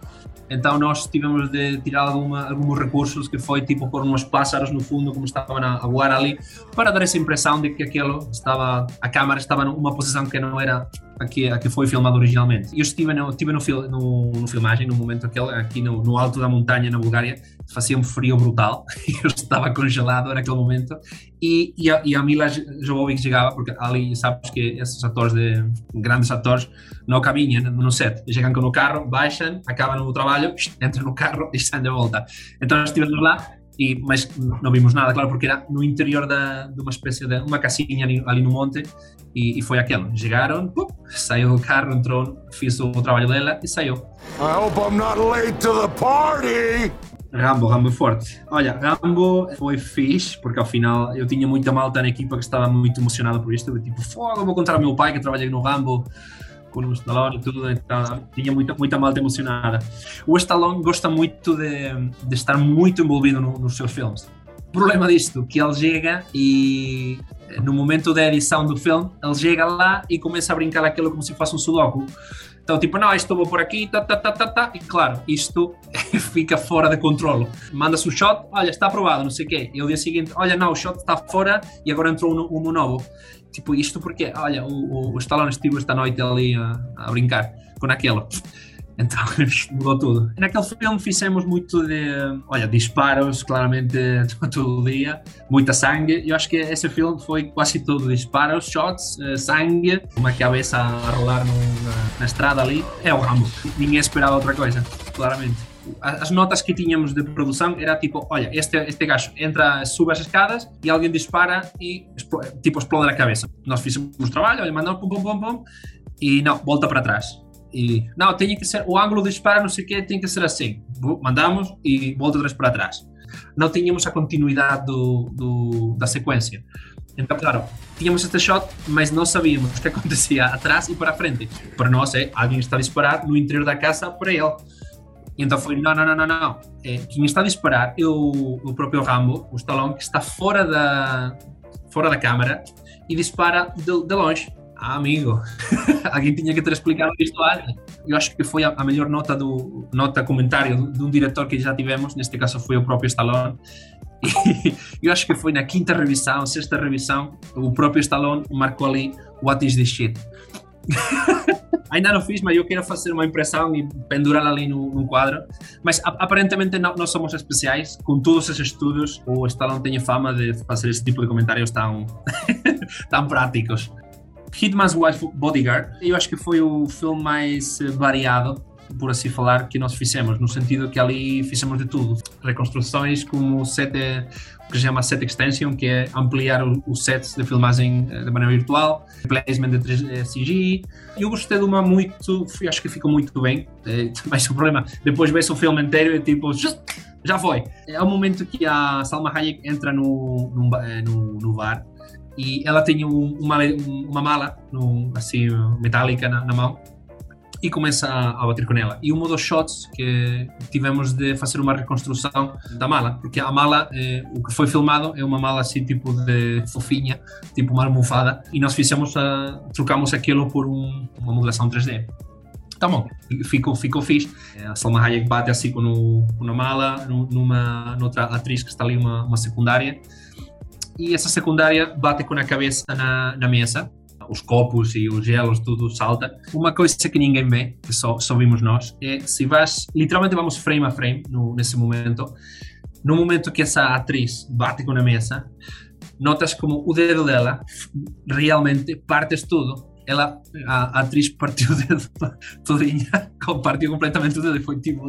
então nós tivemos de tirar alguma, alguns recursos que foi tipo pôr uns pássaros no fundo como estavam a, a voar ali para dar essa impressão de que aquilo estava a câmera estava numa posição que não era a que, a que foi filmado originalmente. Eu estive no, estive no, fil, no, no filmagem no momento aquele aqui no, no alto da montanha na Bulgária fazia um frio brutal eu estava congelado naquele momento e, e, a, e a Mila Jovovich chegava porque ali sabes que esses atores de grandes atores não caminham no set chegam com o carro, baixam, acabam o trabalho entram no carro e estão de volta então estivemos lá e, mas não vimos nada, claro, porque era no interior da, de uma espécie de uma casinha ali, ali no monte e, e, foi aquilo. Chegaram, pum, saiu do carro, entrou, fiz o trabalho dela e saiu. I hope I'm not late to the party! Rambo, Rambo forte. Olha, Rambo foi fixe, porque ao final eu tinha muita malta na equipa que estava muito emocionada por isto. Tipo, fogo, vou contar ao meu pai que trabalha no Rambo com o Stallone e tudo, então tinha muita, muita malta emocionada. O Stallone gosta muito de, de estar muito envolvido no, nos seus filmes. O problema disto que ele chega e no momento da edição do filme, ele chega lá e começa a brincar aquilo como se fosse um sudoku. Então, tipo, não, isto vou por aqui, tá, tá, tá, tá, tá. E claro, isto fica fora de controle. Manda-se o shot, olha, está aprovado, não sei o quê. E o dia seguinte, olha, não, o shot está fora e agora entrou um, um novo. Tipo, isto porque, olha, o, o, o Stallone estive esta noite ali a, a brincar com aquilo. Então mudou tudo. Naquele filme fizemos muito de, olha, disparos, claramente todo o dia, muita sangue. Eu acho que esse filme foi quase tudo disparos, shots, eh, sangue, uma cabeça a rolar no, na, na, estrada ali. É o Rambo. Ninguém esperava outra coisa, claramente. As notas que tínhamos de produção era tipo, olha, este, este gajo entra, sube as escadas e alguém dispara e tipo explode a cabeça. Nós fizemos o trabalho, olha, mandamos pum pum pum pum e não, volta para trás e não, tem que ser o ângulo de disparo, não sei o que, tem que ser assim. Mandamos e volta atrás para trás. Não tínhamos a continuidade do, do, da sequência. Então, claro, tínhamos este shot, mas não sabíamos o que acontecia atrás e para frente. Para nós, é, alguém está a disparar no interior da casa para ele. E então foi, não, não, não, não, não. É, quem está a disparar é o, o próprio Rambo, o Stallone, que está fora da, fora da câmara e dispara de, de longe. Ah, amigo, alguém tinha que ter explicado isto antes. Eu acho que foi a, melhor nota do nota comentário de um diretor que já tivemos, neste caso foi o próprio Stallone. E eu acho que foi na quinta revisão, sexta revisão, o próprio Stallone marcou ali What is this shit? ainda não fiz, mas eu quero fazer uma impressão e pendurá-la ali no, no quadro. Mas aparentemente não, não somos especiais. Com todos esses estudos, o Stallone tem fama de fazer esse tipo de comentários tão, tão práticos. Hitman's Wife Bodyguard, eu acho que foi o filme mais eh, variado por assim falar, que nós fizemos, no sentido que ali fizemos de tudo. Reconstruções como o set, o que se chama set extension, que é ampliar os sets de filmagem eh, de maneira virtual, placement de 3D CG. Eu gostei de uma muito, acho que ficou muito bem, mas o problema, depois vês o filme inteiro e tipo, já foi. É o momento que a Salma Hayek entra no, no, eh, no, no bar e ela tem uma, uma mala assim, metálica na, na mão e começa a, bater com ela. E um dos shots que tivemos de fazer uma reconstrução da mala, porque a mala, eh, o que foi filmado é uma mala assim tipo de fofinha, tipo uma almofada, e nós fizemos a, trocamos aquilo por um, uma modelação 3D. Tá bom, ficou, ficou fixe. A Salma Hayek bate assim com, com uma mala, numa noutra atriz que está ali, uma, uma secundária, e essa secundária bate com a cabeça na, na mesa os copos e os gelos, tudo salta. Uma coisa que ninguém vê, que só, só vimos nós, é se vais, literalmente vamos frame a frame no, nesse momento, no momento que essa atriz bate com a mesa, notas como o dedo dela realmente partes tudo. Ela, a, a atriz partiu o dedo todinha, partiu completamente o dedo e foi tipo,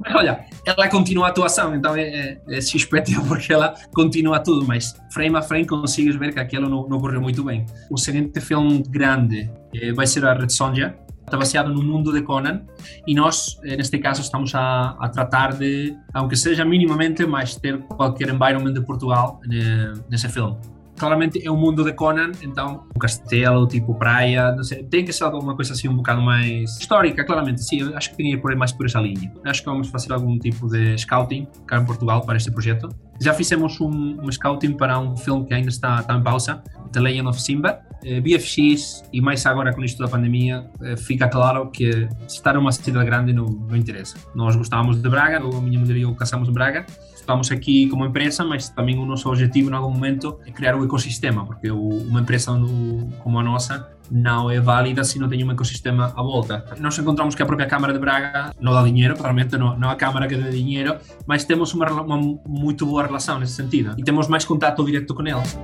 mas olha, ela continua a atuação, então é, é, é porque ela continua tudo, mas frame a frame consegues ver que aquilo não, não correu muito bem. O seguinte filme grande eh, vai ser a Red Sonja, está baseado no mundo de Conan e nós, eh, neste caso, estamos a, a tratar de, aunque seja minimamente, mas ter qualquer environment de Portugal eh, nesse filme claramente é um mundo de Conan, então um castelo, tipo praia, não sei, tem que ser alguma coisa assim um bocado mais histórica, claramente, sim, acho que tinha por mais por essa linha. Acho que vamos fazer algum tipo de scouting cá em Portugal para este projeto. Já fizemos um, um scouting para um filme que ainda está, está em pausa, The Legend of Simba. Eh, BFX e mais agora com isto da pandemia, eh, fica claro que estar numa cidade grande não, não interessa. Nós gostávamos de Braga, a minha mulher e eu casamos em Braga, estamos aqui como empresa, mas também o nosso objetivo em algum momento é criar um ecossistema, porque uma empresa como a nossa não é válida se não tem um ecossistema à volta. Nós encontramos que a própria Câmara de Braga não dá dinheiro, claramente não, não é a Câmara que dá dinheiro, mas temos uma, uma muito boa relação nesse sentido e temos mais contato direto com eles.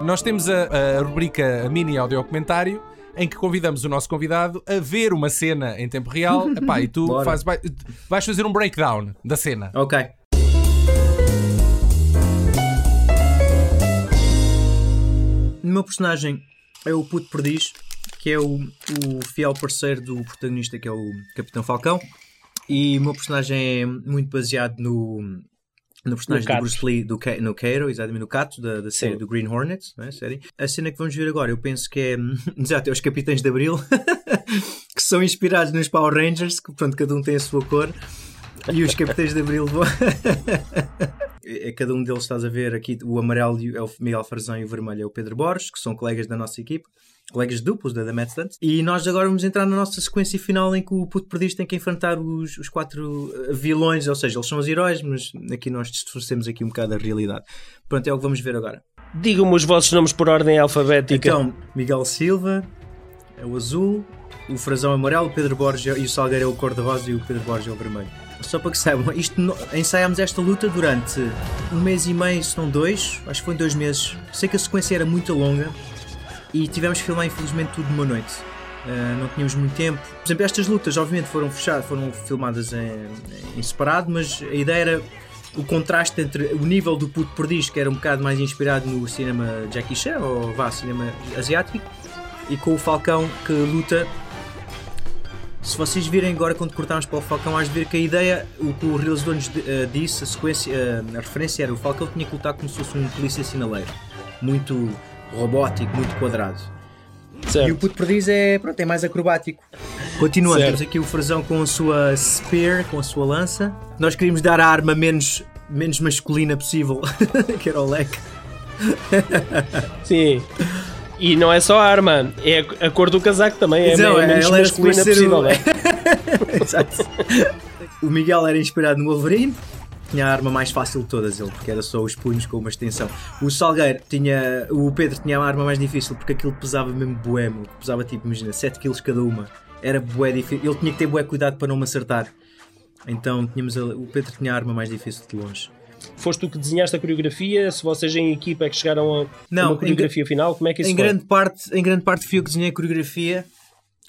Nós temos a, a rubrica mini audio comentário em que convidamos o nosso convidado a ver uma cena em tempo real epá, e tu faz, vai, vais fazer um breakdown da cena. Ok. O meu personagem é o Puto Perdiz, que é o, o fiel parceiro do protagonista, que é o Capitão Falcão. E o meu personagem é muito baseado no, no personagem do Bruce Lee do, no Cairo, exatamente no Cato, da, da série Sim. do Green Hornets, não é? série. A cena que vamos ver agora, eu penso que é, exato, é os Capitães de Abril, que são inspirados nos Power Rangers, que pronto, cada um tem a sua cor, e os Capitães de Abril vão... é cada um deles estás a ver aqui o amarelo é o Miguel Farzão e o vermelho é o Pedro Borges que são colegas da nossa equipe colegas duplos da, da Mad Stunt. E nós agora vamos entrar na nossa sequência final em que o puto perdido tem que enfrentar os, os quatro eh, vilões, ou seja, eles são os heróis, mas aqui nós distorcemos aqui um bocado a realidade. Pronto, é o que vamos ver agora. Digam-me os vossos nomes por ordem alfabética. Então, Miguel Silva é o azul, o Frazão é o amarelo, o Pedro Borges e o Salgueiro é o cor-de-rosa e o Pedro Borges é o vermelho. Só para que saibam, isto, ensaiámos esta luta durante um mês e meio, se não dois, acho que foi dois meses. Sei que a sequência era muito longa, e tivemos que filmar infelizmente tudo numa noite. Uh, não tínhamos muito tempo. Por exemplo, estas lutas obviamente foram fechadas, foram filmadas em, em, separado, mas a ideia era o contraste entre o nível do puto perdiz, que era um bocado mais inspirado no cinema Jackie Chan, ou vá, cinema asiático, e com o Falcão que luta. Se vocês virem agora quando cortámos para o Falcão, vais ver que a ideia, o que o realizador nos uh, disse, a sequência, uh, a referência era o Falcão tinha que lutar como se fosse um polícia sinaleiro. Muito robótico, muito quadrado. Certo. E o puto perdiz é, pronto, é mais acrobático. Continuando, certo. temos aqui o Frazão com a sua spear, com a sua lança. Nós queríamos dar a arma menos, menos masculina possível, que era o leque. Sim. E não é só a arma, é a cor do casaco também, é, não, é menos masculina possível, o... é? Exato. O Miguel era inspirado no Wolverine, tinha a arma mais fácil de todas, ele, porque era só os punhos com uma extensão. O Salgueiro tinha. O Pedro tinha a arma mais difícil porque aquilo pesava mesmo meu. pesava tipo, imagina, 7 kg cada uma. Era bué difícil. Ele tinha que ter bué cuidado para não me acertar. Então tínhamos a- o Pedro tinha a arma mais difícil de longe. Foste tu que desenhaste a coreografia? Se vocês em equipa é que chegaram a Não, uma coreografia final, como é que isso em foi? grande parte em grande parte fui eu que desenhei a coreografia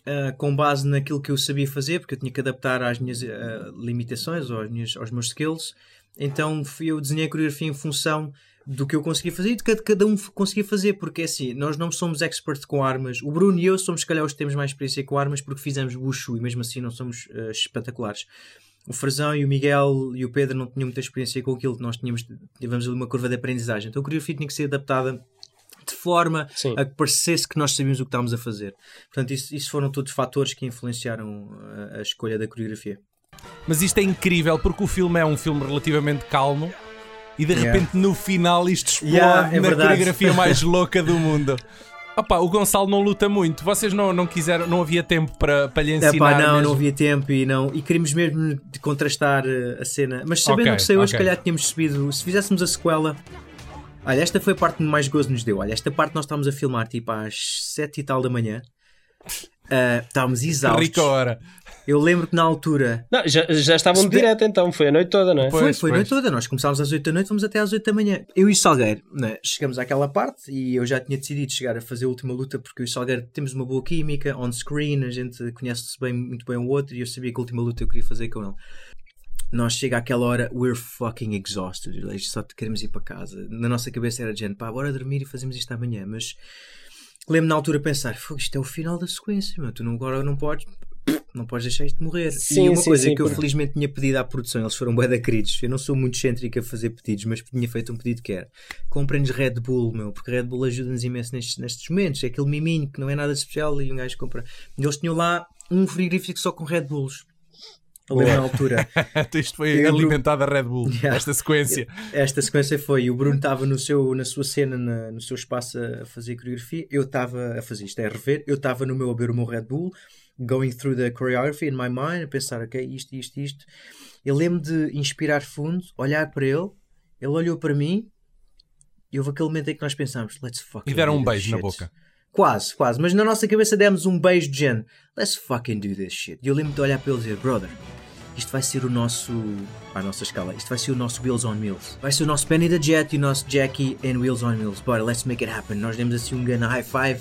ah, com base naquilo que eu sabia fazer porque eu tinha que adaptar às minhas ah, limitações ou às minhas, aos meus skills então eu desenhei a coreografia em função do que eu conseguia fazer e de que cada um conseguia fazer porque é assim, nós não somos experts com armas o Bruno e eu somos se calhar os que temos mais experiência com armas porque fizemos Wushu e mesmo assim não somos ah, espetaculares o Frazão e o Miguel e o Pedro não tinham muita experiência com aquilo, nós tínhamos tivemos ali uma curva de aprendizagem então a coreografia tinha que ser adaptada de forma Sim. a que parecesse que nós sabíamos o que estávamos a fazer. Portanto, isso, isso foram todos fatores que influenciaram a, a escolha da coreografia. Mas isto é incrível porque o filme é um filme relativamente calmo e de Yeah. repente no final isto explode Yeah, é na verdade. coreografia mais louca do mundo. Opa, o Gonçalo não luta muito. Vocês não, não quiseram, não havia tempo para, para lhe ensinar. Epá, não, mesmo? não havia tempo e, não, e queríamos mesmo contrastar eh, a cena. Mas sabendo Ok, o que saiu hoje, se calhar tínhamos subido. Se fizéssemos a sequela. Olha, esta foi a parte que mais gozo nos deu. Olha, esta parte nós estávamos a filmar tipo às 7 e tal da manhã. Ah, estávamos exaustos. Rica hora. Eu lembro que na altura Não, já, já estavam de Se- direto então, foi a noite toda, não é? Pois, foi, foi a noite pois. toda. Nós começámos às 8 da noite, fomos até às 8 da manhã. Eu e o Salgueiro, né, chegamos àquela parte e eu já tinha decidido chegar a fazer a última luta porque eu e o Salgueiro temos uma boa química, on screen, a gente conhece-se bem, muito bem o outro e eu sabia que a última luta eu queria fazer com ele. Nós chega àquela hora, we're fucking exhausted, só queremos ir para casa. Na nossa cabeça era de gente, pá, bora dormir e fazemos isto amanhã. Mas lembro na altura pensar, "Fogo, isto é o final da sequência, meu. tu não, agora não podes, não podes deixar isto morrer. Sim, e uma sim, coisa sim, que eu felizmente tinha pedido à produção, eles foram bué da queridos. Eu não sou muito excêntrico a fazer pedidos, mas tinha feito um pedido que era comprem-nos Red Bull, meu, porque Red Bull ajuda-nos imenso nestes, nestes momentos. É aquele miminho que não é nada de especial e um gajo compra. Eles tinham lá um frigorífico só com Red Bulls. Eu lembro na altura. Isto foi Eu a Red Bull, Yeah. esta sequência. Esta sequência foi: o Bruno estava no seu, na sua cena, na- no seu espaço a fazer coreografia, eu estava a fazer isto, é a rever, eu estava no meu a beber o meu Red Bull, going through the choreography in my mind, a pensar, ok, isto, isto, isto. Eu lembro de inspirar fundo, olhar para ele, ele olhou para mim e houve aquele momento em que nós pensámos, let's fucking E deram um beijo na shit." boca. Quase, quase, mas na nossa cabeça demos um beijo de género, let's fucking do this shit. E eu lembro de olhar para ele e dizer, brother, isto vai ser o nosso. à nossa escala, isto vai ser o nosso Wheels on Wheels. Vai ser o nosso Benny the Jet e o nosso Jackie and Wheels on Wheels. Bora, let's make it happen. Nós demos assim um gun high five,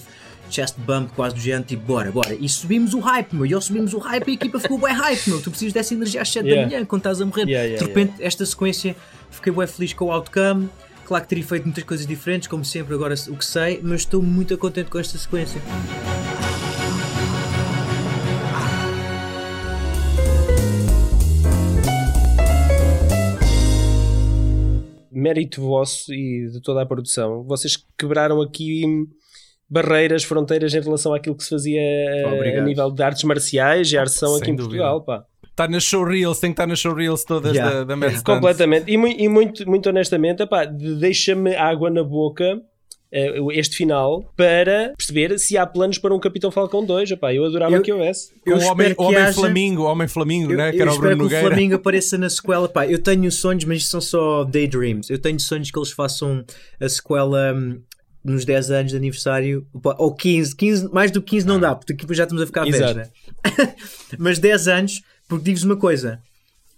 chest bump quase do género, tipo, bora, bora. E subimos o hype, meu. E ao subimos o hype, a equipa ficou bem hype, meu. Tu precisas dessa energia às 7 Yeah. da manhã quando estás a morrer. Yeah, yeah, de repente, esta sequência, fiquei bem feliz com o outcome. Claro que teria feito muitas coisas diferentes, como sempre, agora o que sei, mas estou muito contente com esta sequência. Mérito vosso e de toda a produção. Vocês quebraram aqui barreiras, fronteiras em relação àquilo que se fazia eh, Obrigado. a nível de artes marciais e artes são Sem aqui em dúvida. Portugal, pá. Está nas showreels, tem que estar nas showreels todas Yeah. da, da Mad. Completamente. E, e muito, muito honestamente, epá, de- deixa-me água na boca eh, este final para perceber se há planos para um Capitão Falcão 2. Epá, eu adorava Eu- que houvesse. Eu o homem, que homem haja- Flamingo, homem Flamingo, Eu, né? que era o espero Bruno que o. Flamengo apareça na sequela. Pá, eu tenho sonhos, mas isto são só daydreams. Eu tenho sonhos que eles façam a sequela hum, nos 10 anos de aniversário, ou 15, 15, mais do que 15 não dá, porque aqui já estamos a ficar velhos, né? mas 10 anos, porque digo-vos uma coisa: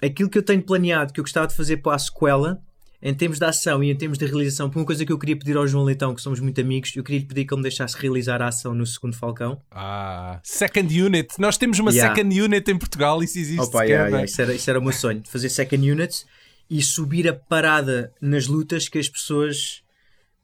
aquilo que eu tenho planeado, que eu gostava de fazer para a sequela, em termos de ação e em termos de realização, por uma coisa que eu queria pedir ao João Leitão, que somos muito amigos, eu queria lhe pedir que ele me deixasse realizar a ação no segundo Falcão. Ah, second unit. Nós temos uma Yeah. second unit em Portugal, isso existe. Opa, yeah, né? yeah, Isso, era, isso era o meu sonho, fazer second unit e subir a parada nas lutas que as pessoas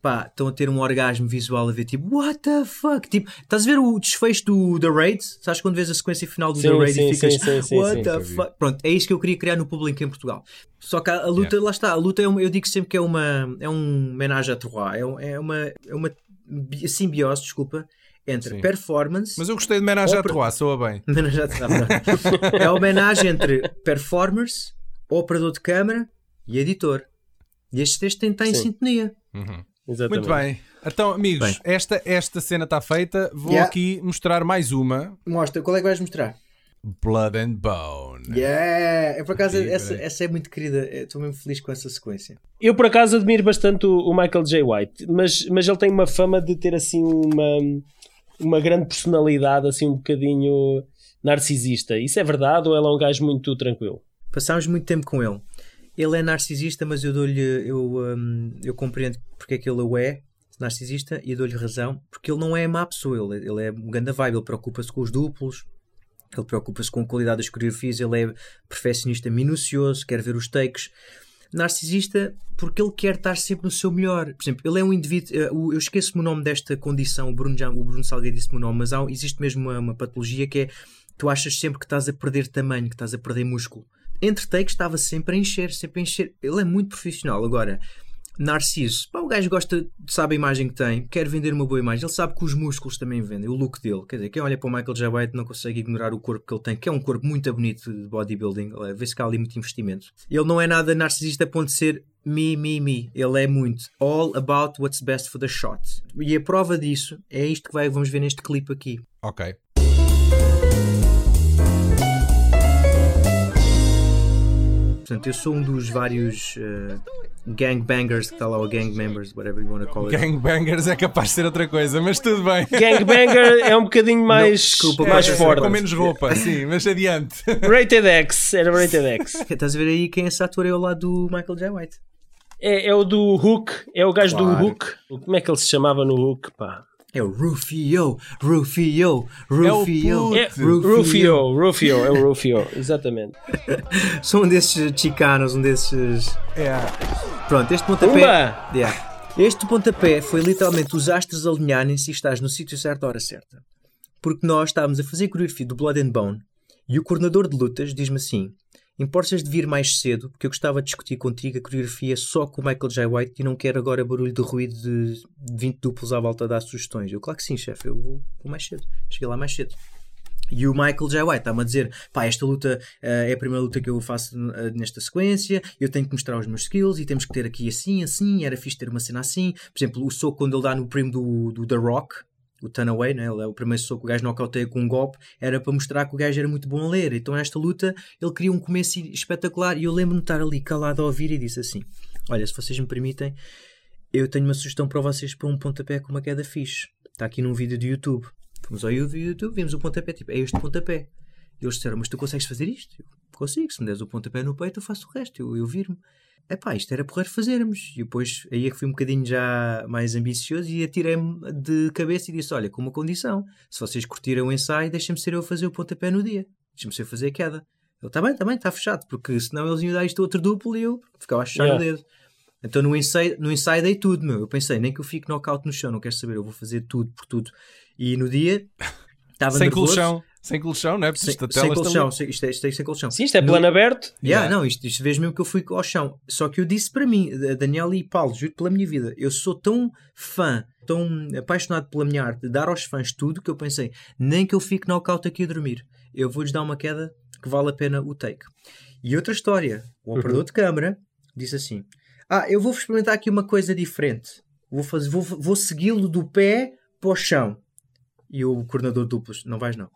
pá, estão a ter um orgasmo visual a ver tipo, what the fuck? Tipo, estás a ver o desfecho do The Raid? Sabes quando vês a sequência final do Sim, The Raid sim, e ficas, sim, sim, sim, what sim. the fuck? Pronto, é isso que eu queria criar no público em Portugal. Só que a, a luta, Yeah. lá está, a luta é uma, eu digo sempre que é uma é um homenagem a Troyes, é, um- é uma, é uma bi- simbiose, desculpa, entre Sim. performance Mas eu gostei de homenagem à Troá, soa bem. Homenagem à Troyes. É a homenagem entre performers, operador de câmara e editor. E estes três têm de estar em sintonia. Exatamente. Muito bem. Então, amigos, Bem. esta, esta cena está feita. Vou Yeah. aqui mostrar mais uma. Mostra, qual é que vais mostrar? Blood and Bone. Yeah! É por acaso, essa, essa é muito querida. Eu Estou mesmo feliz com essa sequência. Eu, por acaso, admiro bastante o, o Michael J. White, mas, mas ele tem uma fama de ter assim uma, uma grande personalidade, assim um bocadinho narcisista. Isso é verdade ou ele é um gajo muito tranquilo? Passámos muito tempo com ele. Ele é narcisista, mas eu dou-lhe. Eu, hum, eu compreendo porque é que ele o é narcisista e dou-lhe razão, porque ele não é má pessoa, ele, ele é um grande vibe, ele preocupa-se com os duplos, ele preocupa-se com a qualidade das coreografias, ele é perfeccionista minucioso, quer ver os takes. Narcisista porque ele quer estar sempre no seu melhor. Por exemplo, ele é um indivíduo. eh, Eu esqueço-me o nome desta condição, o Bruno, já, o Bruno Salgueiro disse-me o nome, mas há, um- existe mesmo uma, uma patologia que é tu achas sempre que estás a perder tamanho, que estás a perder músculo. Entre takes estava sempre a encher, sempre a encher. Ele é muito profissional. Agora, Narciso, pá, o gajo gosta, sabe a imagem que tem, quer vender uma boa imagem. Ele sabe que os músculos também vendem, o look dele. Quer dizer, quem olha para o Michael J. White não consegue ignorar o corpo que ele tem, que é um corpo muito bonito de bodybuilding. Vê-se que há ali muito investimento. Ele não é nada narcisista a ponto de ser me, me, me. Ele é muito all about what's best for the shot. E a prova disso é isto que vai, vamos ver neste clipe aqui. Ok. Portanto, eu sou um dos vários uh, gangbangers que está lá, ou gang members, whatever you want to call it. Gangbangers é capaz de ser outra coisa, mas tudo bem. Gangbanger é um bocadinho mais, desculpa, mais É, forte. Com menos roupa, sim, mas adiante. Rated X, era Rated X. Estás a ver aí quem é esse ator é ao lado do Michael J. White. É, é o do Hook, é o gajo Claro. do Hook. Como é que ele se chamava no Hook? Pá? É o Rufio, Rufio, Rufio. É puto. Rufio, Rufio, é o Rufio, exatamente. Sou um desses chicanos, um desses. É. Pronto, este pontapé. Yeah. Este pontapé foi literalmente os astros alinharem-se e estás no sítio certo à hora certa. Porque nós estávamos a fazer coreografia do Blood and Bone e o coordenador de lutas diz-me assim: Importas de vir mais cedo porque eu gostava de discutir contigo a coreografia só com o Michael J. White e não quero agora barulho de ruído de 20 duplos à volta a dar sugestões. Eu, claro que sim, chefe, eu vou, mais cedo. Cheguei lá mais cedo. E o Michael J. White está-me a dizer: pá, esta luta eh, é a primeira luta que eu faço eh, nesta sequência, eu tenho que mostrar os meus skills e temos que ter aqui assim, assim. Era fixe ter uma cena assim. Por exemplo, o soco quando ele dá no primo do, do The Rock, o Tunaway, né? ele é o primeiro soco que o gajo nocauteia com um golpe, era para mostrar que o gajo era muito bom a ler. Então, nesta luta, ele queria um começo espetacular. E eu lembro-me de estar ali calado a ouvir e disse assim: Olha, se vocês me permitem, eu tenho uma sugestão para vocês para um pontapé com uma queda fixe. Está aqui num vídeo do YouTube. Fomos ao YouTube, vimos o pontapé, tipo, é este pontapé. E eles disseram, mas tu consegues fazer isto? Eu, consigo, se me des o pontapé no peito eu faço o resto, eu, eu viro-me. Epá, isto era porreiro fazermos. E depois, aí é que fui um bocadinho já mais ambicioso e atirei-me de cabeça e disse, olha, com uma condição, se vocês curtiram o ensaio, deixem-me ser eu a fazer o pontapé no dia. Deixem-me ser eu fazer a queda. Ele, está bem, está bem, está fechado, porque senão eles iam dar isto outro duplo e eu ficava a chuchar Yeah. no dedo. Então no ensaio, no ensaio dei tudo, meu. Eu pensei, nem que eu fique knockout no chão, não quero saber, eu vou fazer tudo por tudo. E no dia estava Sem nervoso. colchão. Sem colchão, não é? Sem, sem colchão, sem- isto é, isto é sem colchão. Sim, isto é No- plano aberto. Yeah, Yeah. Não, isto, isto vês mesmo que eu fui ao chão. Só que eu disse para mim, a Daniela e Paulo, juro pela minha vida, eu sou tão fã, tão apaixonado pela minha arte, de dar aos fãs tudo, que eu pensei, nem que eu fique knockout aqui a dormir. Eu vou-lhes dar uma queda que vale a pena o take. E outra história, o operador de câmara disse assim: Ah, eu vou experimentar aqui uma coisa diferente. Vou, fazer, vou, vou segui-lo do pé para o chão. E o coordenador de duplos, não vais não.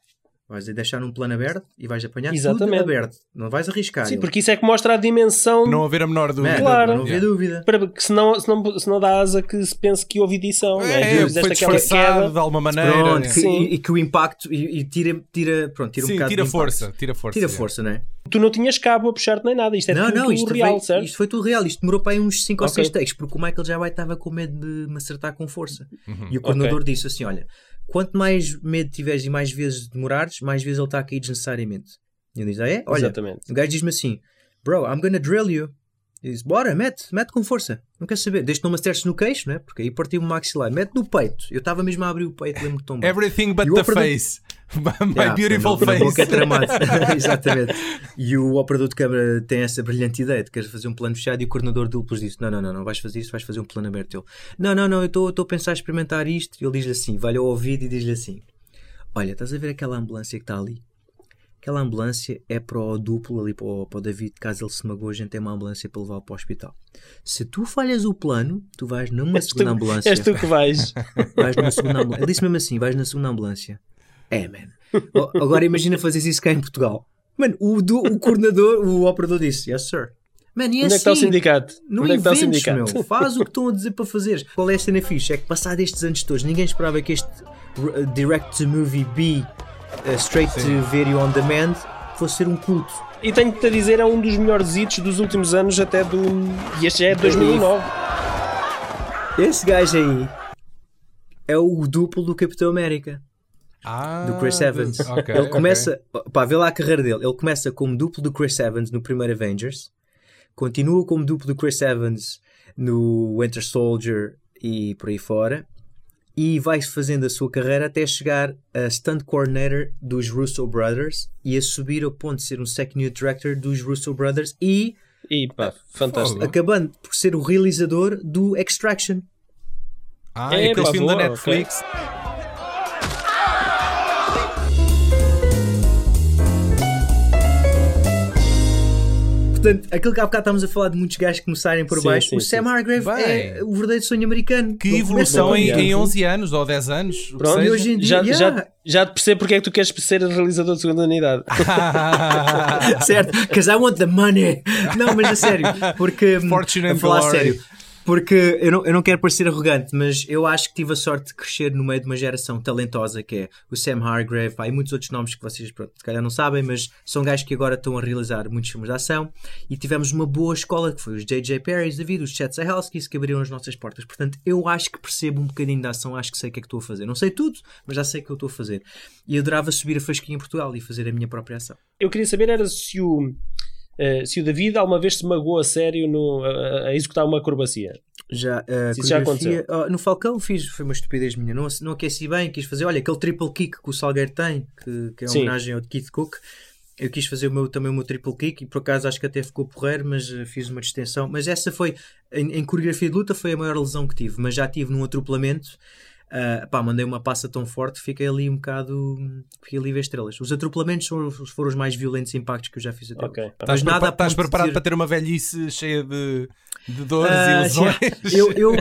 Vais deixar num plano aberto e vais apanhar tudo Exatamente. aberto. Não vais arriscar. Sim, Ele, porque isso é que mostra a dimensão. Não haver a menor dúvida. Man, Claro. Não havia Yeah. dúvida. Para que senão, senão, senão dá asa que se pense que houve edição. é? É, foi disfarçado queda. de alguma maneira. Pronto, que- Sim. e, e que o impacto e, e tira, tira, pronto, tira um Sim, bocado tira de impacto. força, tira força. Tira yeah. força, não é? Tu não tinhas cabo a puxar-te nem nada. Isto é não, tudo não, isto, real, foi, certo? isto foi tudo real. Isto demorou para aí uns 5 ou Ok. 6 takes, porque o Michael J. White estava com medo de me acertar com força. Uhum. E o coordenador disse assim: Olha, quanto mais medo tiveres e mais vezes demorares, mais vezes ele está a cair desnecessariamente. E ele diz: Ah, é? Olha, Exatamente. o gajo diz-me assim: Bro, I'm gonna drill you. E diz: Bora, mete, mete com força. Não quer saber. Desde que não me acertes no queixo, não é? Porque aí partiu o maxilar. Mete no peito. Eu estava mesmo a abrir o peito, lembro-me tão bem. Everything but the face. My Yeah, beautiful face. boca é tramado. Exatamente. E o operador de câmara tem essa brilhante ideia de querer fazer um plano fechado e o coordenador de duplos disse: Não, não, não, não vais fazer isso, vais fazer um plano aberto. Ele: Não, não, não, eu estou a pensar em experimentar isto. E ele diz-lhe assim: vai ao ouvido e diz-lhe assim: Olha, estás a ver aquela ambulância que está ali? Aquela ambulância é para o duplo ali, para o, para o David, caso ele se magoe, a gente tem uma ambulância para levar para o hospital. Se tu falhas o plano, tu vais numa És segunda tu, ambulância. és tu que vais. Vais numa segunda ambulância. Ele disse mesmo assim: vais na segunda ambulância. É, man. O- Agora imagina fazer isso cá em Portugal. Mano, o, do- o coordenador, o operador disse, yes sir. Mano, e Onde é que está o assim, sindicato? Não Onde é que está o inventes, sindicato? meu. Faz o que estão a dizer para fazer. Qual é a cena fixe? É que passado estes anos todos, ninguém esperava que este uh, direct-to-movie B, uh, straight to video on demand, fosse ser um culto. E tenho-te a dizer, é um dos melhores hits dos últimos anos, até do. E este já é de 2009. Esse gajo aí é o duplo do Capitão América. Ah, do Chris Evans. ok, ele começa, pá, vê lá a carreira dele. Ele começa como duplo do Chris Evans no primeiro Avengers, continua como duplo do Chris Evans no Winter Soldier e por aí fora, e vai fazendo a sua carreira até chegar a stunt coordinator dos Russo Brothers e a subir ao ponto de ser um second unit director dos Russo Brothers e E pá, fantástico. Fogo. acabando por ser o realizador do Extraction. Ah, É, é aquele pá, filme da Netflix. Portanto, aquilo que há bocado estávamos a falar de muitos gajos começarem por Sim, baixo, sim, o sim. Sam Hargrave Bem. é o verdadeiro sonho americano. Que evolução em, em 11 anos ou 10 anos. que Pronto. E hoje em dia, Já, yeah. já, já te percebo porque é que tu queres ser realizador de segunda unidade. certo? Because I want the money. Não, mas a sério, porque hum, Fortune a and falar sério. Porque eu não, eu não quero parecer arrogante, mas eu acho que tive a sorte de crescer no meio de uma geração talentosa que é o Sam Hargrave, pá, e muitos outros nomes que vocês pronto, se calhar não sabem, mas são gajos que agora estão a realizar muitos filmes de ação e tivemos uma boa escola que foi os J.J. Perrys da vida, os Chet Stahelskis que abriram as nossas portas. Portanto, eu acho que percebo um bocadinho da ação, acho que sei o que é que estou a fazer. Não sei tudo, mas já sei o que eu estou a fazer. E adorava subir a fasquinha em Portugal e fazer a minha própria ação. Eu queria saber era se o, eh, se o David alguma vez se magoou a sério no, a, a executar uma acrobacia. Já, a Isso já coreografia- oh, no Falcão fiz, foi uma estupidez minha. Não, não aqueci bem, quis fazer, olha, aquele triple kick que o Salgueiro tem, que, que é uma Sim. homenagem ao Keith Cook. Eu quis fazer o meu, também o meu triple kick e por acaso acho que até ficou porreiro, mas eh, fiz uma distensão. Mas essa foi, em, em coreografia de luta, foi a maior lesão que tive. Mas já tive num atropelamento, ah, pá, mandei uma passa tão forte, fiquei ali um bocado. Fiquei ali ver estrelas. Os atropelamentos foram, foram os mais violentos impactos que eu já fiz até Ok. hoje. Estás, Mas nada prepa- estás preparado dizer- para ter uma velhice cheia de, de dores Ah, e lesões? Eu, eu, eu,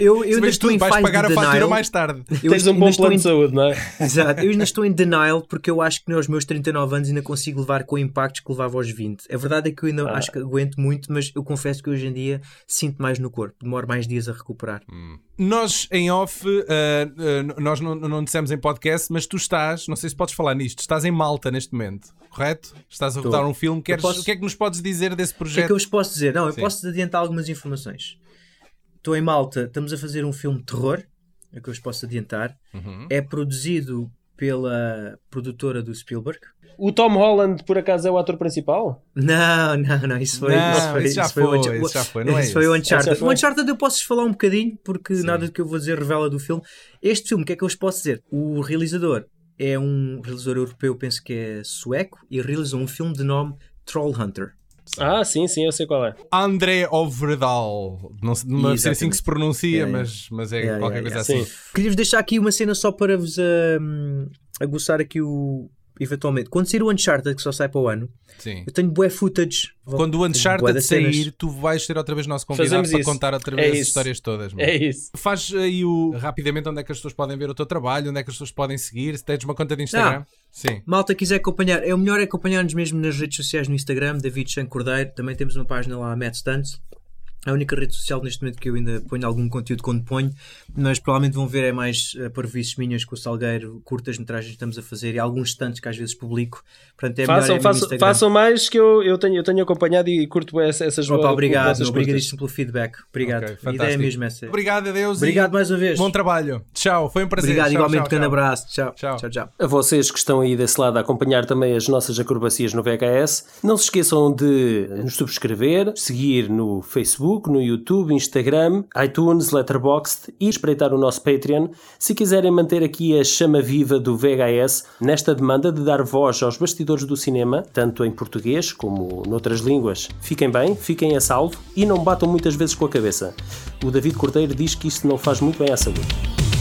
eu ainda Mas estou tu em vais fase pagar de a fatura denial. mais tarde. Eu Tens um bom estou plano em- de saúde, não é? Exato, eu ainda estou em denial porque eu acho que aos meus 39 anos ainda consigo levar com impactos que levava aos 20. A verdade é que eu ainda Ah. acho que aguento muito, mas eu confesso que hoje em dia sinto mais no corpo, demoro mais dias a recuperar. Nós, em off, ah, ah, nós não, não dissemos em podcast, mas tu estás, não sei se podes falar nisto, estás em Malta neste momento, correto? Estás a rodar um filme. Queres, posso- O que é que nos podes dizer desse O que é projeto? que eu vos posso dizer? Não, eu Sim. posso adiantar algumas informações. Estou em Malta, estamos a fazer um filme de terror, é que eu vos posso adiantar. Uhum. É produzido pela produtora do Spielberg. O Tom Holland, por acaso, é o ator principal? Não, não, não, isso foi. Não, isso, foi isso já o foi, isso já foi, não é isso foi o. Uncharted. O Uncharted eu posso falar um bocadinho, porque nada do que eu vou dizer revela do filme. Este filme, o que é que eu vos posso dizer? O realizador é um realizador europeu, penso que é sueco, e realizou um filme de nome Troll Hunter. Ah, sim, sim, eu sei qual é. André Overdal. Não, sei- não sei assim que se pronuncia, Yeah, mas, mas é Yeah, qualquer yeah, coisa yeah. assim. Sim. Queria-vos deixar aqui uma cena só para vos hum, aguçar aqui o. Eventualmente, quando sair o Uncharted, que só sai para o ano, Sim. eu tenho bué footage. Quando o Uncharted sair, tu vais ser outra vez nosso convidado Fazemos para isso. contar outra É vez as isso. histórias todas. mano. É isso. Faz aí o, rapidamente onde é que as pessoas podem ver o teu trabalho, onde é que as pessoas podem seguir, se tens uma conta de Instagram. Sim. Malta quiser acompanhar, é o melhor é acompanhar-nos mesmo nas redes sociais no Instagram, David Chan Cordeiro. Também temos uma página lá, Matt Stunts. É a única rede social neste momento que eu ainda ponho algum conteúdo quando ponho, mas provavelmente vão ver é mais uh, parvoíces minhas com o Salgueiro, curtas metragens que estamos a fazer e alguns stunts que às vezes publico. Portanto, é Façam, é façam, façam mais que eu, eu, tenho, eu tenho acompanhado e curto essa- essas Opa, obrigado, obrigadíssimo pelo feedback. Obrigado. Ok, a ideia é mesmo essa. Obrigado a Deus Obrigado e mais uma vez. bom trabalho. Tchau, foi um prazer. Obrigado, Tchau, igualmente, tchau, grande tchau. abraço. Tchau. Tchau. tchau, tchau. A vocês que estão aí desse lado a acompanhar também as nossas acrobacias no VHS, não se esqueçam de nos subscrever, seguir no Facebook, no YouTube, Instagram, iTunes, Letterboxd e espreitar o nosso Patreon se quiserem manter aqui a chama viva do VHS nesta demanda de dar voz aos bastidores do cinema, tanto em português como noutras línguas. Fiquem bem, fiquem a salvo e não batam muitas vezes com a cabeça. O David Cordeiro diz que isto não faz muito bem à saúde.